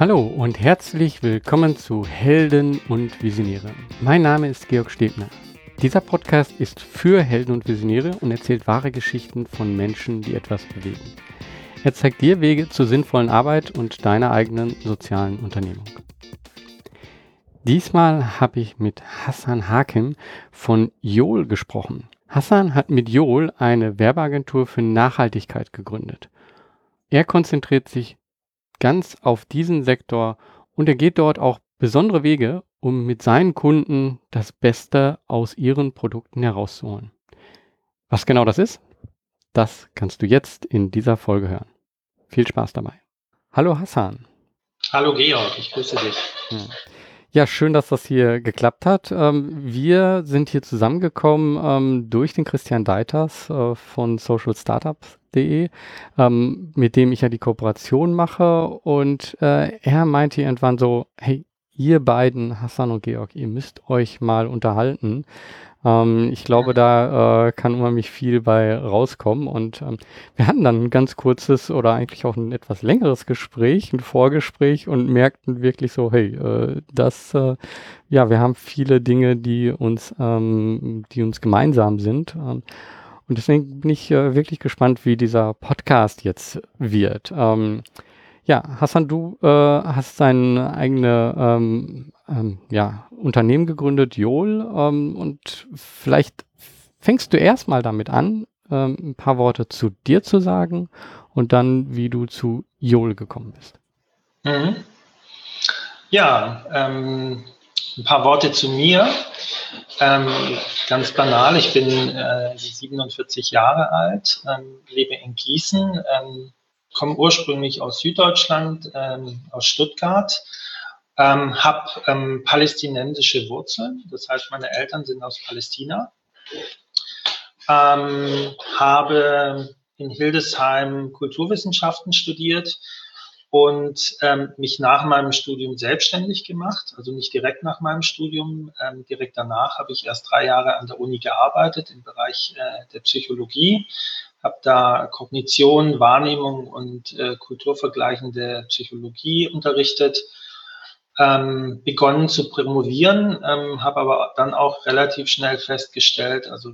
Hallo und herzlich willkommen zu Helden und Visionäre. Mein Name ist Georg Stebner. Dieser Podcast ist für Helden und Visionäre und erzählt wahre Geschichten von Menschen, die etwas bewegen. Er zeigt dir Wege zur sinnvollen Arbeit und deiner eigenen sozialen Unternehmung. Diesmal habe ich mit Hassan Hakim von Jol gesprochen. Hassan hat mit Jol eine Werbeagentur für Nachhaltigkeit gegründet. Er konzentriert sich ganz auf diesen Sektor und er geht dort auch besondere Wege, um mit seinen Kunden das Beste aus ihren Produkten herauszuholen. Was genau das ist, das kannst du jetzt in dieser Folge hören. Viel Spaß dabei. Hallo Hassan. Hallo Georg, ich grüße dich. Ja, schön, dass das hier geklappt hat. Ähm, wir sind hier zusammengekommen ähm, durch den Christian Deiters äh, von Social Startups De, ähm, mit dem ich ja die Kooperation mache. Und äh, er meinte irgendwann so, hey, ihr beiden, Hassan und Georg, ihr müsst euch mal unterhalten. Ähm, ich glaube, da äh, kann unheimlich viel bei rauskommen. Und ähm, wir hatten dann ein ganz kurzes oder eigentlich auch ein etwas längeres Gespräch, ein Vorgespräch und merkten wirklich so, hey, äh, das, äh, ja, wir haben viele Dinge, die uns, ähm, die uns gemeinsam sind. Ähm, und deswegen bin ich äh, wirklich gespannt, wie dieser Podcast jetzt wird. Ja, Hassan, du äh, hast dein eigene ähm, ähm, ja, Unternehmen gegründet, Jol. Ähm, und vielleicht fängst du erstmal damit an, ähm, ein paar Worte zu dir zu sagen und dann, wie du zu Jol gekommen bist. Mhm. Ja, ähm, ein paar Worte zu mir. Ähm, ganz banal, ich bin äh, 47 Jahre alt, lebe in Gießen, komme ursprünglich aus Süddeutschland, ähm, aus Stuttgart, ähm, habe ähm, palästinensische Wurzeln, das heißt, meine Eltern sind aus Palästina, habe in Hildesheim Kulturwissenschaften studiert und ähm, mich nach meinem Studium selbstständig gemacht, also nicht direkt nach meinem Studium. Ähm, direkt danach habe ich erst drei Jahre an der Uni gearbeitet im Bereich äh, der Psychologie, habe da Kognition, Wahrnehmung und äh, kulturvergleichende Psychologie unterrichtet. Ähm, begonnen zu promovieren, ähm, habe aber dann auch relativ schnell festgestellt, also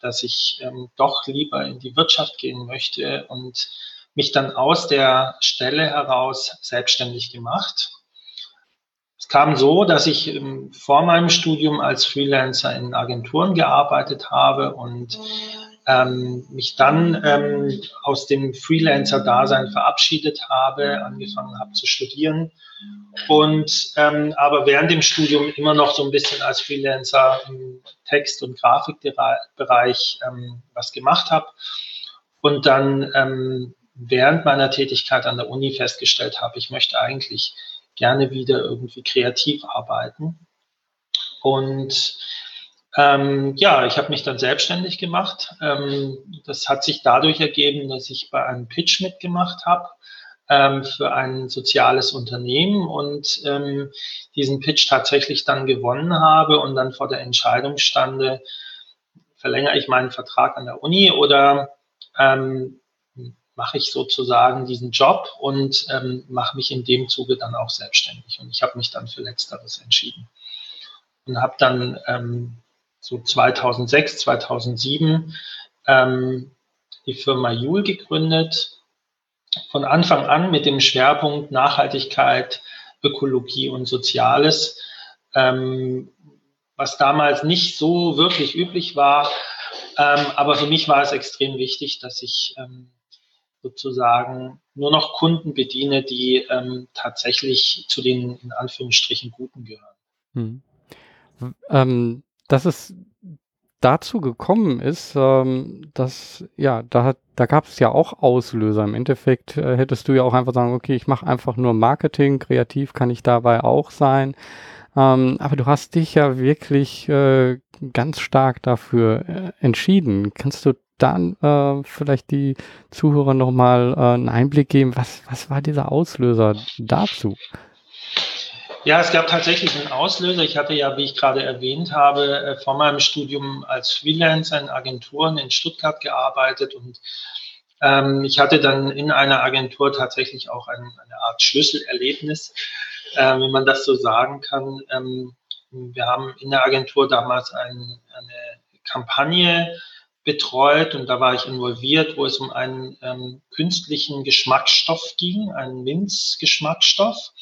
dass ich ähm, doch lieber in die Wirtschaft gehen möchte und mich dann aus der Stelle heraus selbstständig gemacht. Es kam so, dass ich ähm, vor meinem Studium als Freelancer in Agenturen gearbeitet habe und ähm, mich dann ähm, aus dem Freelancer-Dasein verabschiedet habe, angefangen habe zu studieren und ähm, aber während dem Studium immer noch so ein bisschen als Freelancer im Text- und Grafikbereich ähm, was gemacht habe und dann ähm, während meiner Tätigkeit an der Uni festgestellt habe, ich möchte eigentlich gerne wieder irgendwie kreativ arbeiten. Und ähm, ja, ich habe mich dann selbstständig gemacht. Ähm, das hat sich dadurch ergeben, dass ich bei einem Pitch mitgemacht habe ähm, für ein soziales Unternehmen und ähm, diesen Pitch tatsächlich dann gewonnen habe und dann vor der Entscheidung stande, verlängere ich meinen Vertrag an der Uni oder ähm, mache ich sozusagen diesen Job und ähm, mache mich in dem Zuge dann auch selbstständig. Und ich habe mich dann für Letzteres entschieden. Und habe dann ähm, so 2006, 2007 ähm, die Firma Joule gegründet. Von Anfang an mit dem Schwerpunkt Nachhaltigkeit, Ökologie und Soziales, ähm, was damals nicht so wirklich üblich war. Ähm, aber für mich war es extrem wichtig, dass ich ähm, sozusagen nur noch Kunden bediene, die ähm, tatsächlich zu den in Anführungsstrichen Guten gehören. Hm. Ähm, dass es dazu gekommen ist, ähm, dass, ja, da, da gab es ja auch Auslöser. Im Endeffekt äh, hättest du ja auch einfach sagen, okay, ich mache einfach nur Marketing, kreativ kann ich dabei auch sein. Ähm, aber du hast dich ja wirklich äh, ganz stark dafür äh, entschieden. Kannst du dann äh, vielleicht die Zuhörer nochmal äh, einen Einblick geben, was, was war dieser Auslöser dazu? Ja, es gab tatsächlich einen Auslöser. Ich hatte ja, wie ich gerade erwähnt habe, äh, vor meinem Studium als Freelancer in Agenturen in Stuttgart gearbeitet und Ähm, ich hatte dann in einer Agentur tatsächlich auch ein, eine Art Schlüsselerlebnis, äh, wenn man das so sagen kann. Ähm, wir haben in der Agentur damals ein, eine Kampagne betreut und da war ich involviert, wo es um einen ähm, künstlichen Geschmacksstoff ging, einen Minzgeschmacksstoff.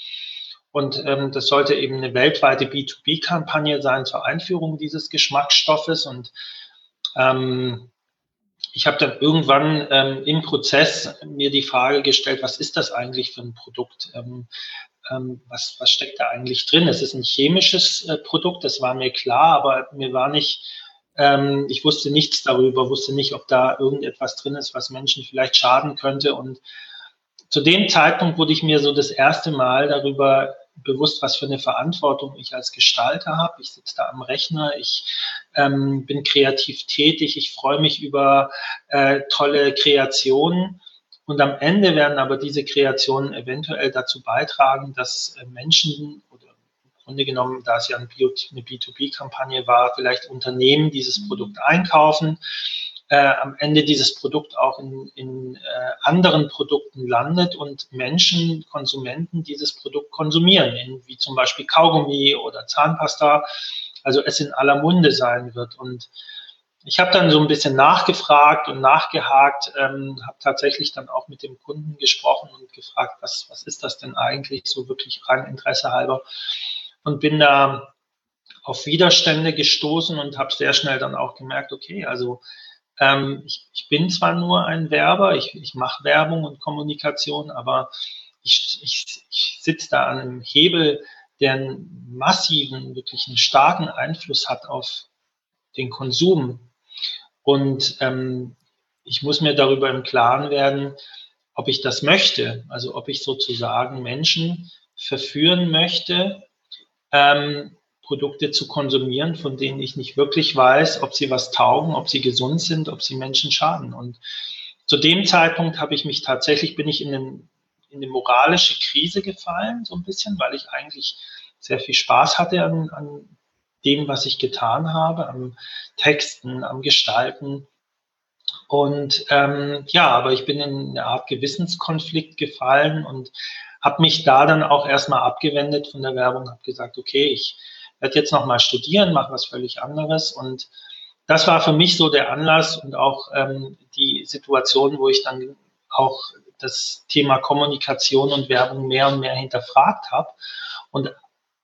Und ähm, das sollte eben eine weltweite B2B-Kampagne sein zur Einführung dieses Geschmacksstoffes. Und ähm, ich habe dann irgendwann ähm, im Prozess mir die Frage gestellt, was ist das eigentlich für ein Produkt? Ähm, ähm, was, was steckt da eigentlich drin? Es ist ein chemisches äh, Produkt, das war mir klar, aber mir war nicht, ähm, ich wusste nichts darüber, wusste nicht, ob da irgendetwas drin ist, was Menschen vielleicht schaden könnte. Und zu dem Zeitpunkt wurde ich mir so das erste Mal darüber bewusst, was für eine Verantwortung ich als Gestalter habe. Ich sitze da am Rechner, ich ähm, bin kreativ tätig, ich freue mich über äh, tolle Kreationen. Und am Ende werden aber diese Kreationen eventuell dazu beitragen, dass äh, Menschen oder im Grunde genommen, da es ja eine B2B-Kampagne war, vielleicht Unternehmen dieses Produkt einkaufen äh, am Ende dieses Produkt auch in, in äh, anderen Produkten landet und Menschen, Konsumenten dieses Produkt konsumieren, in, wie zum Beispiel Kaugummi oder Zahnpasta, also es in aller Munde sein wird. Und ich habe dann so ein bisschen nachgefragt und nachgehakt, ähm, habe tatsächlich dann auch mit dem Kunden gesprochen und gefragt, was, was ist das denn eigentlich so wirklich rein Interesse halber und bin da auf Widerstände gestoßen und habe sehr schnell dann auch gemerkt, okay, also ähm, ich, ich, bin zwar nur ein Werber, ich, ich mache Werbung und Kommunikation, aber ich, ich, ich sitze da an einem Hebel, der einen massiven, wirklich einen starken Einfluss hat auf den Konsum. Und ähm, ich muss mir darüber im Klaren werden, ob ich das möchte, also ob ich sozusagen Menschen verführen möchte, ähm, Produkte zu konsumieren, von denen ich nicht wirklich weiß, ob sie was taugen, ob sie gesund sind, ob sie Menschen schaden. Und zu dem Zeitpunkt habe ich mich tatsächlich, bin ich in, den, in eine moralische Krise gefallen, so ein bisschen, weil ich eigentlich sehr viel Spaß hatte an, an dem, was ich getan habe, am Texten, am Gestalten. Und ähm, ja, aber ich bin in eine Art Gewissenskonflikt gefallen und habe mich da dann auch erstmal abgewendet von der Werbung, habe gesagt, okay, ich werde jetzt nochmal studieren, mache was völlig anderes. Und das war für mich so der Anlass und auch ähm, die Situation, wo ich dann auch das Thema Kommunikation und Werbung mehr und mehr hinterfragt habe und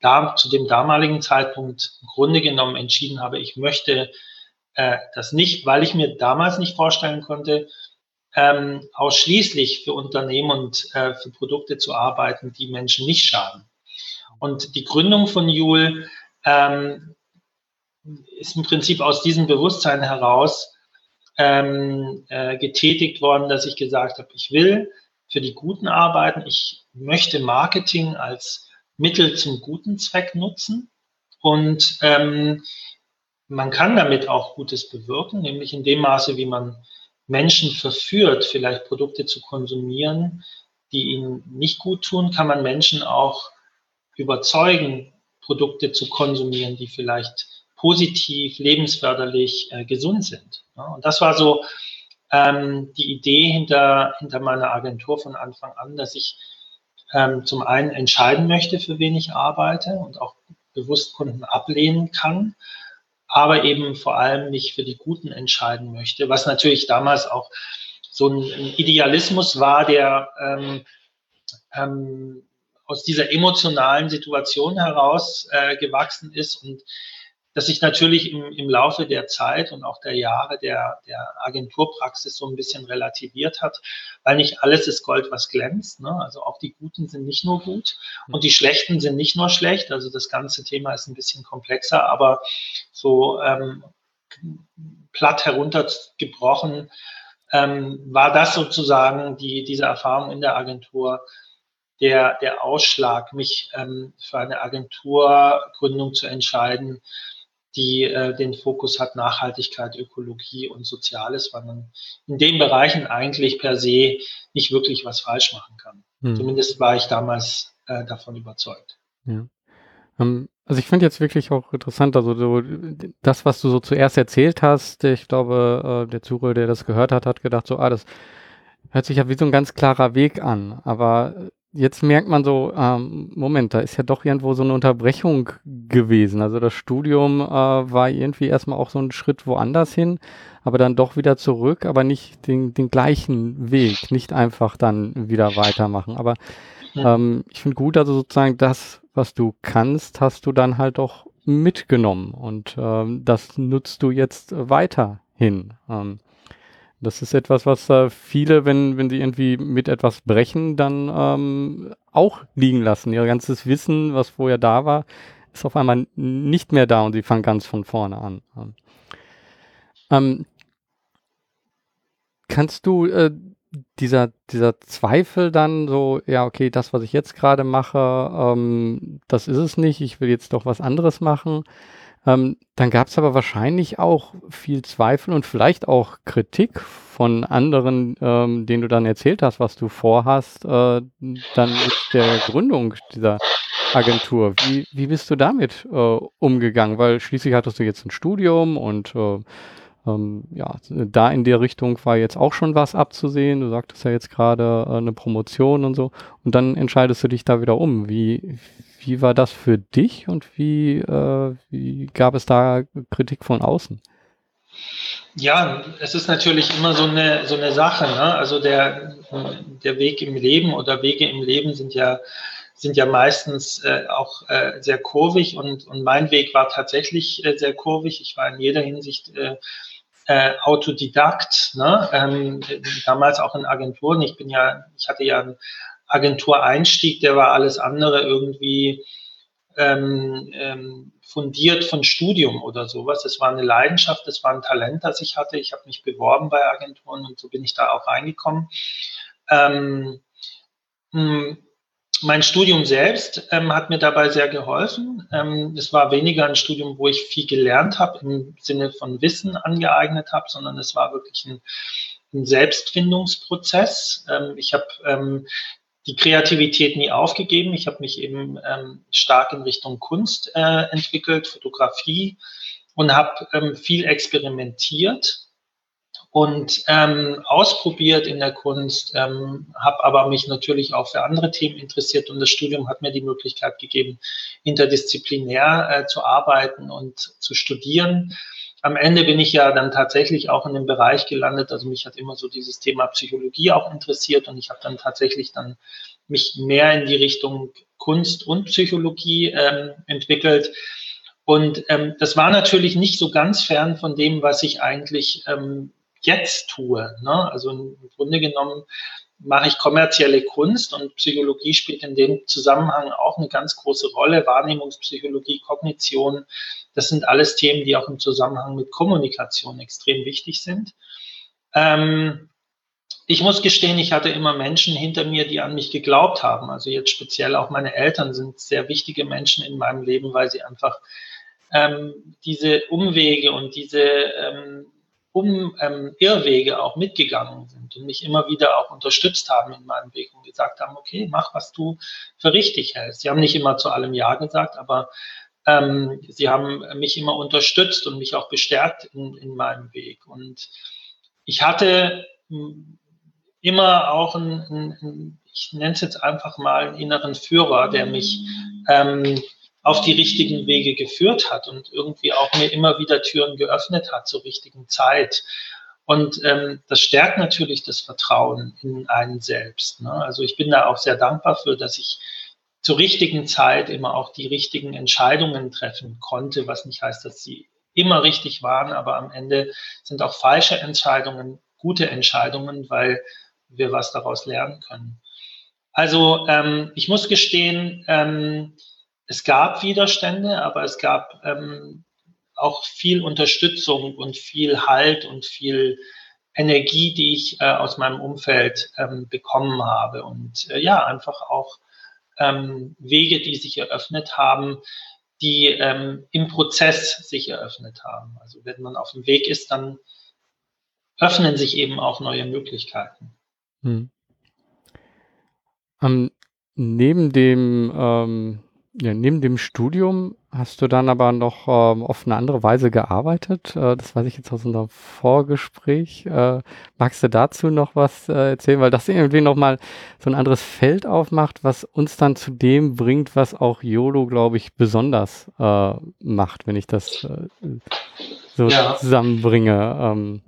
da zu dem damaligen Zeitpunkt im Grunde genommen entschieden habe, ich möchte äh, das nicht, weil ich mir damals nicht vorstellen konnte, ähm, ausschließlich für Unternehmen und äh, für Produkte zu arbeiten, die Menschen nicht schaden. Und die Gründung von Joule ähm, ist im Prinzip aus diesem Bewusstsein heraus ähm, äh, getätigt worden, dass ich gesagt habe, ich will für die Guten arbeiten, ich möchte Marketing als Mittel zum guten Zweck nutzen. Und ähm, man kann damit auch Gutes bewirken, nämlich in dem Maße, wie man Menschen verführt, vielleicht Produkte zu konsumieren, die ihnen nicht gut tun, kann man Menschen auch überzeugen, Produkte zu konsumieren, die vielleicht positiv, lebensförderlich, äh, gesund sind. Ja, und das war so ähm, die Idee hinter, hinter meiner Agentur von Anfang an, dass ich ähm, zum einen entscheiden möchte, für wen ich arbeite und auch bewusst Kunden ablehnen kann, aber eben vor allem mich für die Guten entscheiden möchte, was natürlich damals auch so ein, Idealismus war, der ähm, ähm, aus dieser emotionalen Situation heraus äh, gewachsen ist und dass sich natürlich im, im Laufe der Zeit und auch der Jahre der, der Agenturpraxis so ein bisschen relativiert hat, weil nicht alles ist Gold, was glänzt. Ne? Also auch die Guten sind nicht nur gut und die Schlechten sind nicht nur schlecht. Also das ganze Thema ist ein bisschen komplexer, aber so ähm, platt heruntergebrochen ähm, war das sozusagen die, diese Erfahrung in der Agentur, der, der Ausschlag, mich ähm, für eine Agenturgründung zu entscheiden, die äh, den Fokus hat Nachhaltigkeit, Ökologie und Soziales, weil man in den Bereichen eigentlich per se nicht wirklich was falsch machen kann. Hm. Zumindest war ich damals äh, davon überzeugt. Ja. Um, ähm, also ich finde jetzt wirklich auch interessant, also so, das, was du so zuerst erzählt hast, ich glaube, äh, der Zuhörer, der das gehört hat, hat gedacht so, ah, das hört sich ja wie so ein ganz klarer Weg an. Aber jetzt merkt man so, ähm, Moment, da ist ja doch irgendwo so eine Unterbrechung gewesen. Also das Studium äh, war irgendwie erstmal auch so ein Schritt woanders hin, aber dann doch wieder zurück, aber nicht den, den gleichen Weg, nicht einfach dann wieder weitermachen. Aber ähm, ich finde gut, also sozusagen das, was du kannst, hast du dann halt doch mitgenommen und ähm, das nutzt du jetzt weiterhin. Ähm, das ist etwas, was äh, viele, wenn, wenn sie irgendwie mit etwas brechen, dann ähm, auch liegen lassen. Ihr ganzes Wissen, was vorher da war, ist auf einmal nicht mehr da und sie fangen ganz von vorne an. Ähm, kannst du äh, dieser, dieser Zweifel dann so, ja, okay, das, was ich jetzt gerade mache, ähm, das ist es nicht, ich will jetzt doch was anderes machen. Ähm, dann gab es aber wahrscheinlich auch viel Zweifel und vielleicht auch Kritik von anderen, ähm, denen du dann erzählt hast, was du vorhast, äh, dann mit der Gründung dieser Agentur. Wie, wie bist du damit äh, umgegangen? Weil schließlich hattest du jetzt ein Studium und äh, ähm, ja, da in der Richtung war jetzt auch schon was abzusehen. Du sagtest ja jetzt gerade äh, eine Promotion und so. Und dann entscheidest du dich da wieder um. Wie, wie war das für dich und wie, äh, wie gab es da Kritik von außen? Ja, es ist natürlich immer so eine, so eine Sache. Ne? Also der, der Weg im Leben oder Wege im Leben sind ja, sind ja meistens äh, auch äh, sehr kurvig und, und mein Weg war tatsächlich äh, sehr kurvig. Ich war in jeder Hinsicht äh, äh, Autodidakt, ne? ähm, damals auch in Agenturen. Ich bin ja, ich hatte ja einen Agentureinstieg, der war alles andere irgendwie ähm, ähm, fundiert von Studium oder sowas. Es war eine Leidenschaft, es war ein Talent, das ich hatte. Ich habe mich beworben bei Agenturen und so bin ich da auch reingekommen. Ähm, hm, mein Studium selbst ähm, hat mir dabei sehr geholfen. Ähm, es war weniger ein Studium, wo ich viel gelernt habe im Sinne von Wissen angeeignet habe, sondern es war wirklich ein, ein Selbstfindungsprozess. Ähm, ich habe ähm, die Kreativität nie aufgegeben. Ich habe mich eben ähm, stark in Richtung Kunst äh, entwickelt, Fotografie und habe ähm, viel experimentiert und ähm, ausprobiert in der Kunst, ähm, habe aber mich natürlich auch für andere Themen interessiert und das Studium hat mir die Möglichkeit gegeben, interdisziplinär äh, zu arbeiten und zu studieren. Am Ende bin ich ja dann tatsächlich auch in dem Bereich gelandet, also mich hat immer so dieses Thema Psychologie auch interessiert und ich habe dann tatsächlich dann mich mehr in die Richtung Kunst und Psychologie ähm, entwickelt. Und ähm, das war natürlich nicht so ganz fern von dem, was ich eigentlich ähm, jetzt tue. Ne? Also im Grunde genommen mache ich kommerzielle Kunst und Psychologie spielt in dem Zusammenhang auch eine ganz große Rolle. Wahrnehmungspsychologie, Kognition, das sind alles Themen, die auch im Zusammenhang mit Kommunikation extrem wichtig sind. Ähm, ich muss gestehen, ich hatte immer Menschen hinter mir, die an mich geglaubt haben. Also jetzt speziell auch meine Eltern sind sehr wichtige Menschen in meinem Leben, weil sie einfach ähm, diese Umwege und diese ähm, um ähm, Irrwege auch mitgegangen sind und mich immer wieder auch unterstützt haben in meinem Weg und gesagt haben, okay, mach, was du für richtig hältst. Sie haben nicht immer zu allem Ja gesagt, aber ähm, sie haben mich immer unterstützt und mich auch bestärkt in, in meinem Weg. Und ich hatte hm, immer auch einen, ich nenne es jetzt einfach mal einen inneren Führer, der mich ähm, auf die richtigen Wege geführt hat und irgendwie auch mir immer wieder Türen geöffnet hat zur richtigen Zeit. Und ähm, das stärkt natürlich das Vertrauen in einen selbst. Ne? Also ich bin da auch sehr dankbar für, dass ich zur richtigen Zeit immer auch die richtigen Entscheidungen treffen konnte, was nicht heißt, dass sie immer richtig waren, aber am Ende sind auch falsche Entscheidungen gute Entscheidungen, weil wir was daraus lernen können. Also ähm, ich muss gestehen, ähm, es gab Widerstände, aber es gab ähm, auch viel Unterstützung und viel Halt und viel Energie, die ich äh, aus meinem Umfeld ähm, bekommen habe. Und äh, ja, einfach auch ähm, Wege, die sich eröffnet haben, die ähm, im Prozess sich eröffnet haben. Also wenn man auf dem Weg ist, dann öffnen sich eben auch neue Möglichkeiten. Hm. Um, neben dem ähm, ja, neben dem Studium hast du dann aber noch ähm, auf eine andere Weise gearbeitet. Äh, das weiß ich jetzt aus unserem Vorgespräch. Äh, magst du dazu noch was äh, erzählen? Weil das irgendwie nochmal so ein anderes Feld aufmacht, was uns dann zu dem bringt, was auch YOLO, glaube ich, besonders äh, macht, wenn ich das äh, so ja. zusammenbringe. Ähm.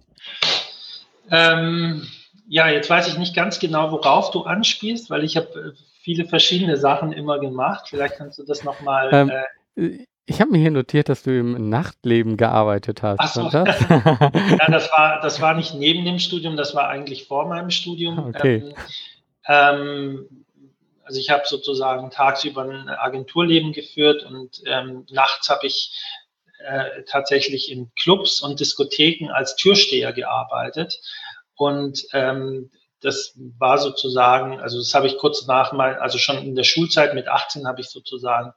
Ähm, ja, jetzt weiß ich nicht ganz genau, worauf du anspielst, weil ich habe äh, viele verschiedene Sachen immer gemacht. Vielleicht kannst du das nochmal. Ähm, äh, ich habe mir hier notiert, dass du im Nachtleben gearbeitet hast. Ach so. Das? ja, das war, das war nicht neben dem Studium, das war eigentlich vor meinem Studium. Okay. Ähm, ähm, also ich habe sozusagen tagsüber ein Agenturleben geführt und ähm, nachts habe ich äh, tatsächlich in Clubs und Diskotheken als Türsteher gearbeitet. Und ähm, das war sozusagen, also das habe ich kurz nach mal, also schon in der Schulzeit mit 18 habe ich sozusagen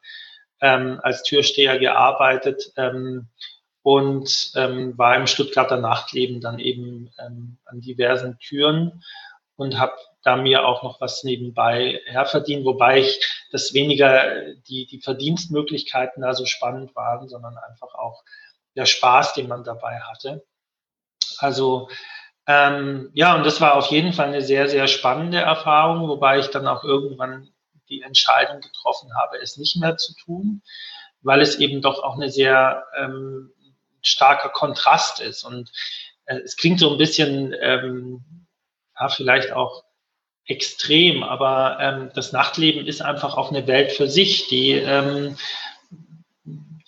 ähm, als Türsteher gearbeitet ähm, und ähm, war im Stuttgarter Nachtleben dann eben ähm, an diversen Türen und habe da mir auch noch was nebenbei herverdient, wobei ich das weniger die, die Verdienstmöglichkeiten da so spannend waren, sondern einfach auch der Spaß, den man dabei hatte. Also ähm, ja, und das war auf jeden Fall eine sehr, sehr spannende Erfahrung, wobei ich dann auch irgendwann die Entscheidung getroffen habe, es nicht mehr zu tun, weil es eben doch auch eine sehr ähm, starker Kontrast ist. Und äh, es klingt so ein bisschen, ähm, ja, vielleicht auch extrem, aber ähm, das Nachtleben ist einfach auch eine Welt für sich, die ähm,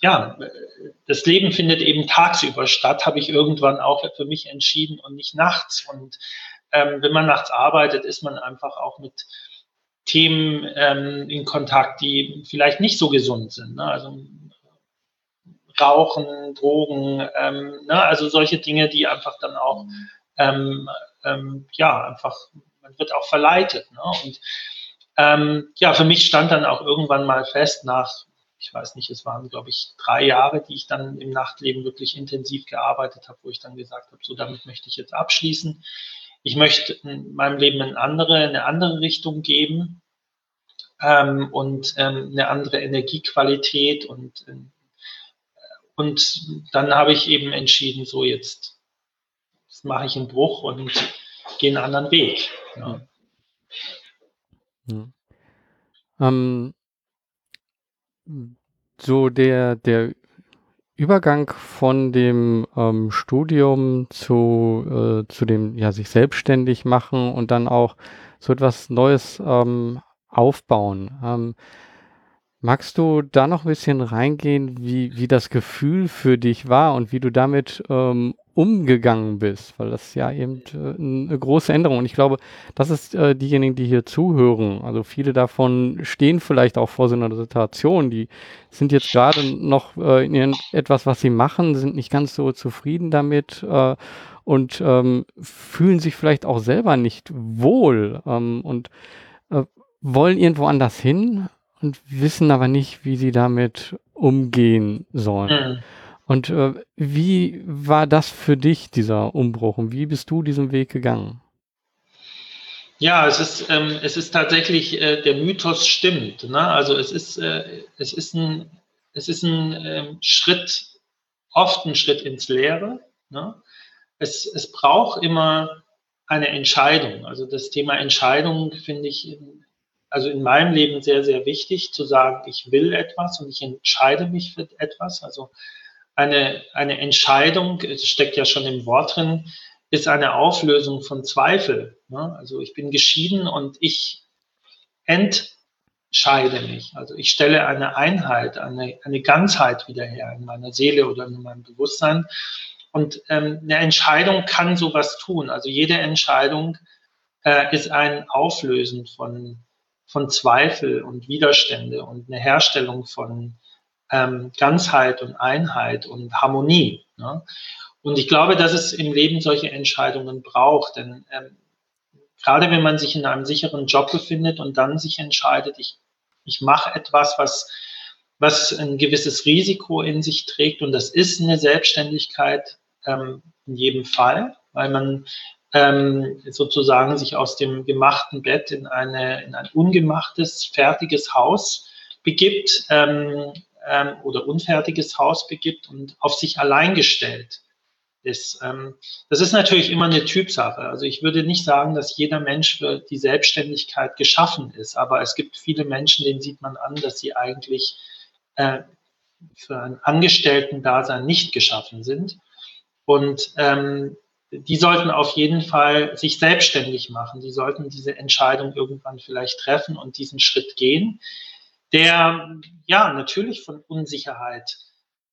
ja, das Leben findet eben tagsüber statt, habe ich irgendwann auch für mich entschieden und nicht nachts. Und ähm, wenn man nachts arbeitet, ist man einfach auch mit Themen ähm, in Kontakt, die vielleicht nicht so gesund sind. Ne? Also Rauchen, Drogen, ähm, ne? also solche Dinge, die einfach dann auch, ähm, ähm, ja, einfach, man wird auch verleitet. Ne? Und ähm, ja, für mich stand dann auch irgendwann mal fest, nach ich weiß nicht, es waren, glaube ich, drei Jahre, die ich dann im Nachtleben wirklich intensiv gearbeitet habe, wo ich dann gesagt habe, so damit möchte ich jetzt abschließen. Ich möchte in meinem Leben eine andere, eine andere Richtung geben ähm, und ähm, eine andere Energiequalität und äh, und dann habe ich eben entschieden, so jetzt, jetzt mache ich einen Bruch und gehe einen anderen Weg. Ja. Ja. Ähm, so der, der Übergang von dem ähm, Studium zu, äh, zu dem, ja, sich selbstständig machen und dann auch so etwas Neues ähm, aufbauen. Ähm, magst du da noch ein bisschen reingehen, wie, wie das Gefühl für dich war und wie du damit ähm, umgegangen bist, weil das ja eben äh, eine große Änderung. Und ich glaube, das ist äh, diejenigen, die hier zuhören. Also viele davon stehen vielleicht auch vor so einer Situation, die sind jetzt gerade noch äh, in etwas, was sie machen, sind nicht ganz so zufrieden damit äh, und ähm, fühlen sich vielleicht auch selber nicht wohl ähm, und äh, wollen irgendwo anders hin und wissen aber nicht, wie sie damit umgehen sollen. Mhm. Und äh, wie war das für dich, dieser Umbruch? Und wie bist du diesen Weg gegangen? Ja, es ist, ähm, es ist tatsächlich, äh, der Mythos stimmt. Ne? Also es ist, äh, es ist ein, es ist ein ähm, Schritt, oft ein Schritt ins Leere. Ne? Es, es braucht immer eine Entscheidung. Also das Thema Entscheidung finde ich, in, also in meinem Leben sehr, sehr wichtig, zu sagen, ich will etwas und ich entscheide mich für etwas. Also eine, eine Entscheidung, es steckt ja schon im Wort drin, ist eine Auflösung von Zweifel. Ne? Also ich bin geschieden und ich entscheide mich. Also ich stelle eine Einheit, eine, eine Ganzheit wieder her in meiner Seele oder in meinem Bewusstsein. Und ähm, eine Entscheidung kann sowas tun. Also jede Entscheidung äh, ist ein Auflösen von, von Zweifel und Widerstände und eine Herstellung von, ähm, Ganzheit und Einheit und Harmonie. Ne? Und ich glaube, dass es im Leben solche Entscheidungen braucht, denn ähm, gerade wenn man sich in einem sicheren Job befindet und dann sich entscheidet, ich, ich mache etwas, was, was ein gewisses Risiko in sich trägt und das ist eine Selbstständigkeit ähm, in jedem Fall, weil man ähm, sozusagen sich aus dem gemachten Bett in, eine, in ein ungemachtes, fertiges Haus begibt ähm, ähm, oder unfertiges Haus begibt und auf sich allein gestellt ist. Ähm, das ist natürlich immer eine Typsache. Also ich würde nicht sagen, dass jeder Mensch für die Selbstständigkeit geschaffen ist, aber es gibt viele Menschen, denen sieht man an, dass sie eigentlich äh, für ein Angestellten-Dasein nicht geschaffen sind. Und ähm, die sollten auf jeden Fall sich selbstständig machen. Die sollten diese Entscheidung irgendwann vielleicht treffen und diesen Schritt gehen, der ja natürlich von Unsicherheit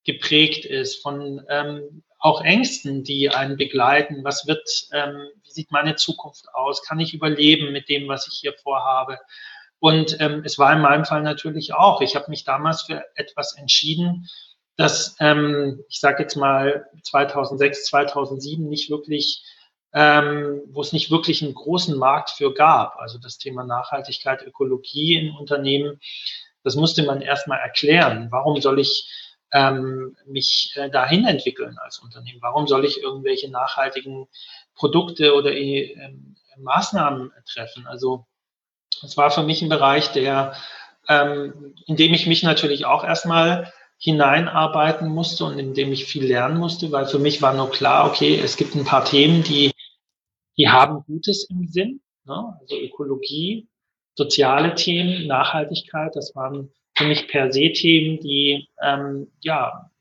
geprägt ist, von ähm, auch Ängsten, die einen begleiten. Was wird, ähm, wie sieht meine Zukunft aus? Kann ich überleben mit dem, was ich hier vorhabe? Und ähm, es war in meinem Fall natürlich auch. Ich habe mich damals für etwas entschieden, das, ähm, ich sage jetzt mal 2006, 2007 nicht wirklich, ähm, wo es nicht wirklich einen großen Markt für gab. Also das Thema Nachhaltigkeit, Ökologie in Unternehmen, das musste man erstmal erklären. Warum soll ich ähm, mich äh, dahin entwickeln als Unternehmen? Warum soll ich irgendwelche nachhaltigen Produkte oder äh, Maßnahmen treffen? Also es war für mich ein Bereich, der, ähm, in dem ich mich natürlich auch erstmal hineinarbeiten musste und in dem ich viel lernen musste, weil für mich war nur klar, okay, es gibt ein paar Themen, die, die haben Gutes im Sinn, ne? also Ökologie, soziale Themen, Nachhaltigkeit, das waren für mich per se Themen, die, ähm, ja,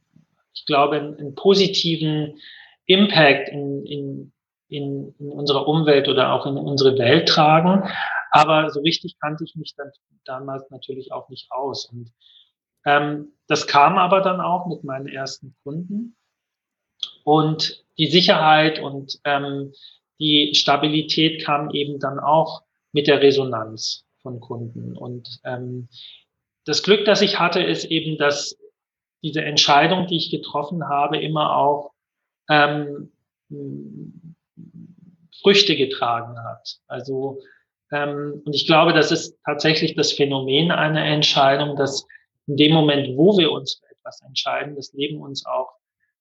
ich glaube, einen, positiven Impact in, in, in, in unserer Umwelt oder auch in unsere Welt tragen. Aber so richtig kannte ich mich dann damals natürlich auch nicht aus. Und ähm, das kam aber dann auch mit meinen ersten Kunden. Und die Sicherheit und ähm, die Stabilität kam eben dann auch mit der Resonanz von Kunden. Und ähm, das Glück, das ich hatte, ist eben, dass diese Entscheidung, die ich getroffen habe, immer auch ähm, Früchte getragen hat. Also ähm, und ich glaube, das ist tatsächlich das Phänomen einer Entscheidung, dass in dem Moment, wo wir uns für etwas entscheiden, das Leben uns auch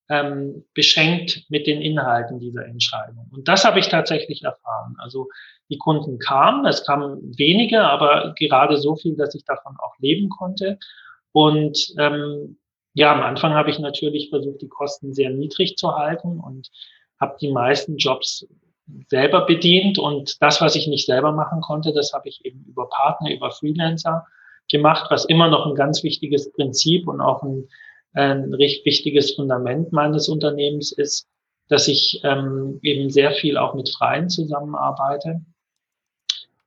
ähm, beschenkt mit den Inhalten dieser Entscheidung. Und das habe ich tatsächlich erfahren. Also die Kunden kamen, es kamen wenige, aber gerade so viel, dass ich davon auch leben konnte. Und ähm, ja, am Anfang habe ich natürlich versucht, die Kosten sehr niedrig zu halten und habe die meisten Jobs selber bedient. Und das, was ich nicht selber machen konnte, das habe ich eben über Partner, über Freelancer gemacht, was immer noch ein ganz wichtiges Prinzip und auch ein, ein recht wichtiges Fundament meines Unternehmens ist, dass ich ähm, eben sehr viel auch mit Freien zusammenarbeite.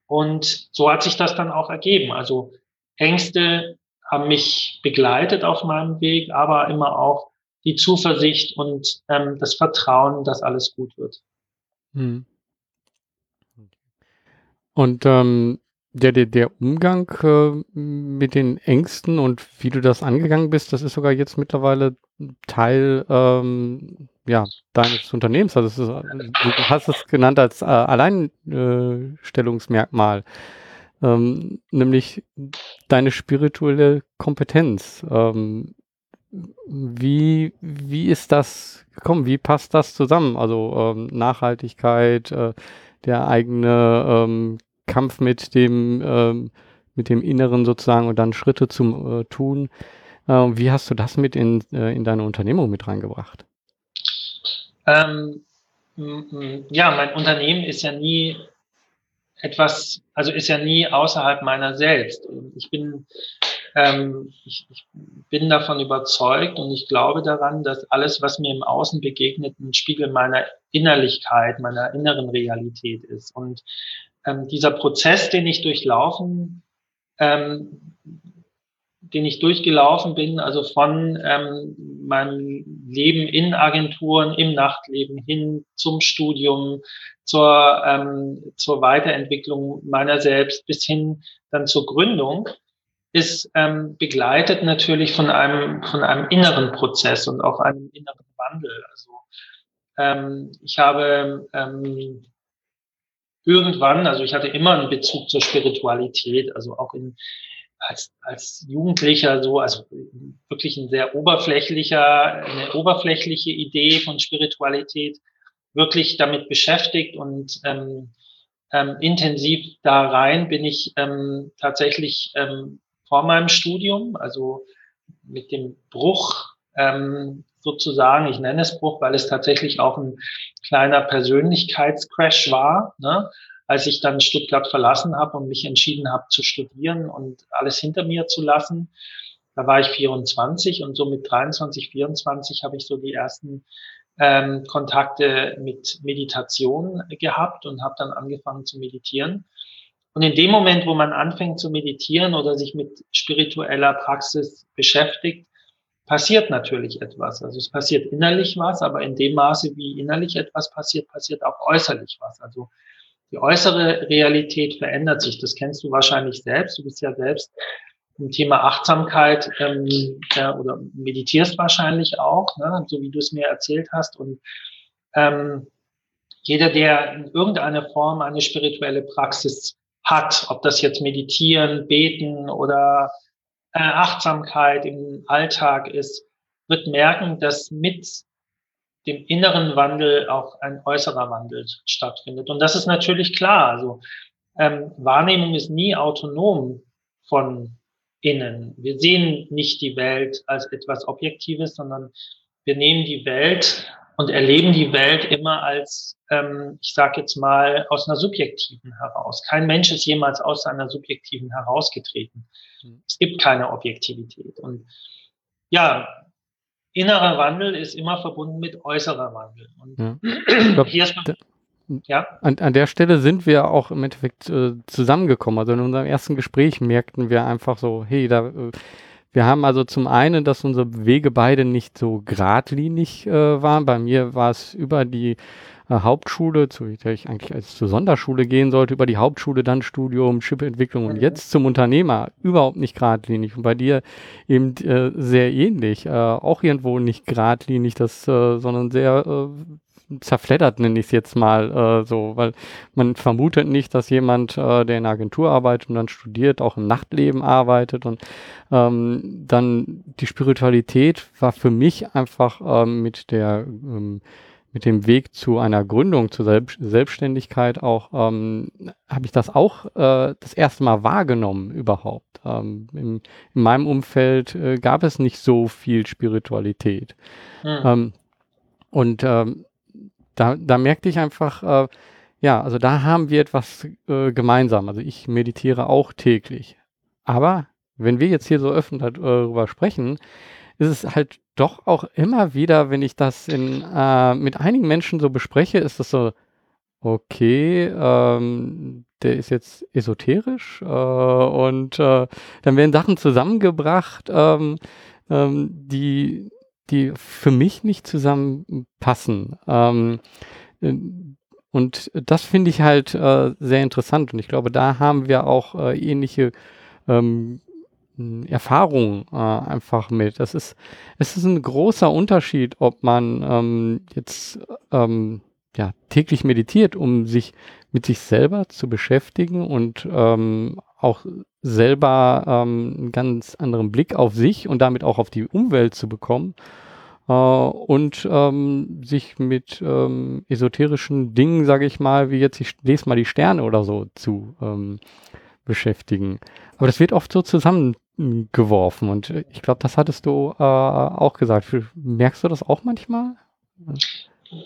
Und so hat sich das dann auch ergeben. Also Ängste haben mich begleitet auf meinem Weg, aber immer auch die Zuversicht und ähm, das Vertrauen, dass alles gut wird. Hm. Und ähm, der, der, der Umgang äh, mit den Ängsten und wie du das angegangen bist, das ist sogar jetzt mittlerweile Teil ähm, ja, deines Unternehmens. Also ist, du hast es genannt als äh, Alleinstellungsmerkmal, ähm, nämlich deine spirituelle Kompetenz. Ähm, wie, wie ist das gekommen? Wie passt das zusammen? Also ähm, Nachhaltigkeit, äh, der eigene ähm, Kampf mit dem, ähm, mit dem Inneren sozusagen und dann Schritte zum äh, Tun. Äh, wie hast du das mit in, äh, in deine Unternehmung mit reingebracht? Ähm, ja, mein Unternehmen ist ja nie etwas, also ist ja nie außerhalb meiner selbst. Ich bin, ähm, ich, ich bin davon überzeugt und ich glaube daran, dass alles, was mir im Außen begegnet, ein Spiegel meiner Innerlichkeit, meiner inneren Realität ist. Und ähm, dieser Prozess, den ich durchlaufen, ähm, den ich durchgelaufen bin, also von ähm, meinem Leben in Agenturen, im Nachtleben hin zum Studium, zur, ähm, zur Weiterentwicklung meiner selbst bis hin dann zur Gründung, ist ähm, begleitet natürlich von einem, von einem inneren Prozess und auch einem inneren Wandel. Also ähm, ich habe ähm, irgendwann, also ich hatte immer einen Bezug zur Spiritualität, also auch in, als, als Jugendlicher so, also wirklich ein sehr oberflächlicher, eine oberflächliche Idee von Spiritualität, wirklich damit beschäftigt und ähm, ähm, intensiv da rein bin ich ähm, tatsächlich ähm, vor meinem Studium, also mit dem Bruch ähm, sozusagen, ich nenne es Bruch, weil es tatsächlich auch ein kleiner Persönlichkeitscrash war, ne? als ich dann Stuttgart verlassen habe und mich entschieden habe zu studieren und alles hinter mir zu lassen. Da war ich 24 und so mit 23, 24 habe ich so die ersten ähm, Kontakte mit Meditation gehabt und habe dann angefangen zu meditieren. Und in dem Moment, wo man anfängt zu meditieren oder sich mit spiritueller Praxis beschäftigt, passiert natürlich etwas. Also es passiert innerlich was, aber in dem Maße, wie innerlich etwas passiert, passiert auch äußerlich was. Also die äußere Realität verändert sich. Das kennst du wahrscheinlich selbst. Du bist ja selbst im Thema Achtsamkeit ähm, ja, oder meditierst wahrscheinlich auch, ne, so wie du es mir erzählt hast. Und ähm, jeder, der in irgendeiner Form eine spirituelle Praxis hat, ob das jetzt Meditieren, Beten oder äh, Achtsamkeit im Alltag ist, wird merken, dass mit dem inneren Wandel auch ein äußerer Wandel stattfindet. Und das ist natürlich klar. Also ähm, Wahrnehmung ist nie autonom von innen. Wir sehen nicht die Welt als etwas Objektives, sondern wir nehmen die Welt und erleben die Welt immer als, ähm, ich sage jetzt mal, aus einer subjektiven heraus. Kein Mensch ist jemals aus seiner subjektiven herausgetreten. Mhm. Es gibt keine Objektivität. Und ja, innerer Wandel ist immer verbunden mit äußerer Wandel. Und ja. glaub, hier ist man, ja. An, an der Stelle sind wir auch im Endeffekt äh, zusammengekommen. Also in unserem ersten Gespräch merkten wir einfach so, hey, da, äh, wir haben also zum einen, dass unsere Wege beide nicht so geradlinig äh, waren. Bei mir war es über die äh, Hauptschule, zu der ich eigentlich als zur Sonderschule gehen sollte, über die Hauptschule dann Studium, Chipentwicklung und jetzt zum Unternehmer. Überhaupt nicht geradlinig und bei dir eben äh, sehr ähnlich, äh, auch irgendwo nicht geradlinig, das, äh, sondern sehr äh, zerfleddert, nenne ich es jetzt mal äh, so, weil man vermutet nicht, dass jemand, äh, der in einer Agentur arbeitet und dann studiert, auch im Nachtleben arbeitet und ähm, dann die Spiritualität war für mich einfach ähm, mit der ähm, mit dem Weg zu einer Gründung, zur Selbst Selbstständigkeit auch, ähm, habe ich das auch äh, das erste Mal wahrgenommen überhaupt. Ähm, in, in, meinem Umfeld äh, gab es nicht so viel Spiritualität. Mhm. Ähm, und ähm, da, da merkte ich einfach, äh, ja, also da haben wir etwas äh, gemeinsam. Also ich meditiere auch täglich. Aber wenn wir jetzt hier so öffentlich darüber sprechen, ist es halt doch auch immer wieder, wenn ich das in, äh, mit einigen Menschen so bespreche, ist das so, okay, ähm, der ist jetzt esoterisch äh, und äh, dann werden Sachen zusammengebracht, ähm, ähm, die, die für mich nicht zusammenpassen. Ähm, äh, und das finde ich halt äh, sehr interessant und ich glaube, da haben wir auch äh, ähnliche ähm, Erfahrung äh, einfach mit. Das ist, es ist ein großer Unterschied, ob man ähm, jetzt ähm, ja, täglich meditiert, um sich mit sich selber zu beschäftigen und ähm, auch selber ähm, einen ganz anderen Blick auf sich und damit auch auf die Umwelt zu bekommen äh, und ähm, sich mit ähm, esoterischen Dingen, sage ich mal, wie jetzt ich lese mal die Sterne oder so zu ähm, beschäftigen. Aber das wird oft so zusammengeworfen und ich glaube, das hattest du äh, auch gesagt. Merkst du das auch manchmal?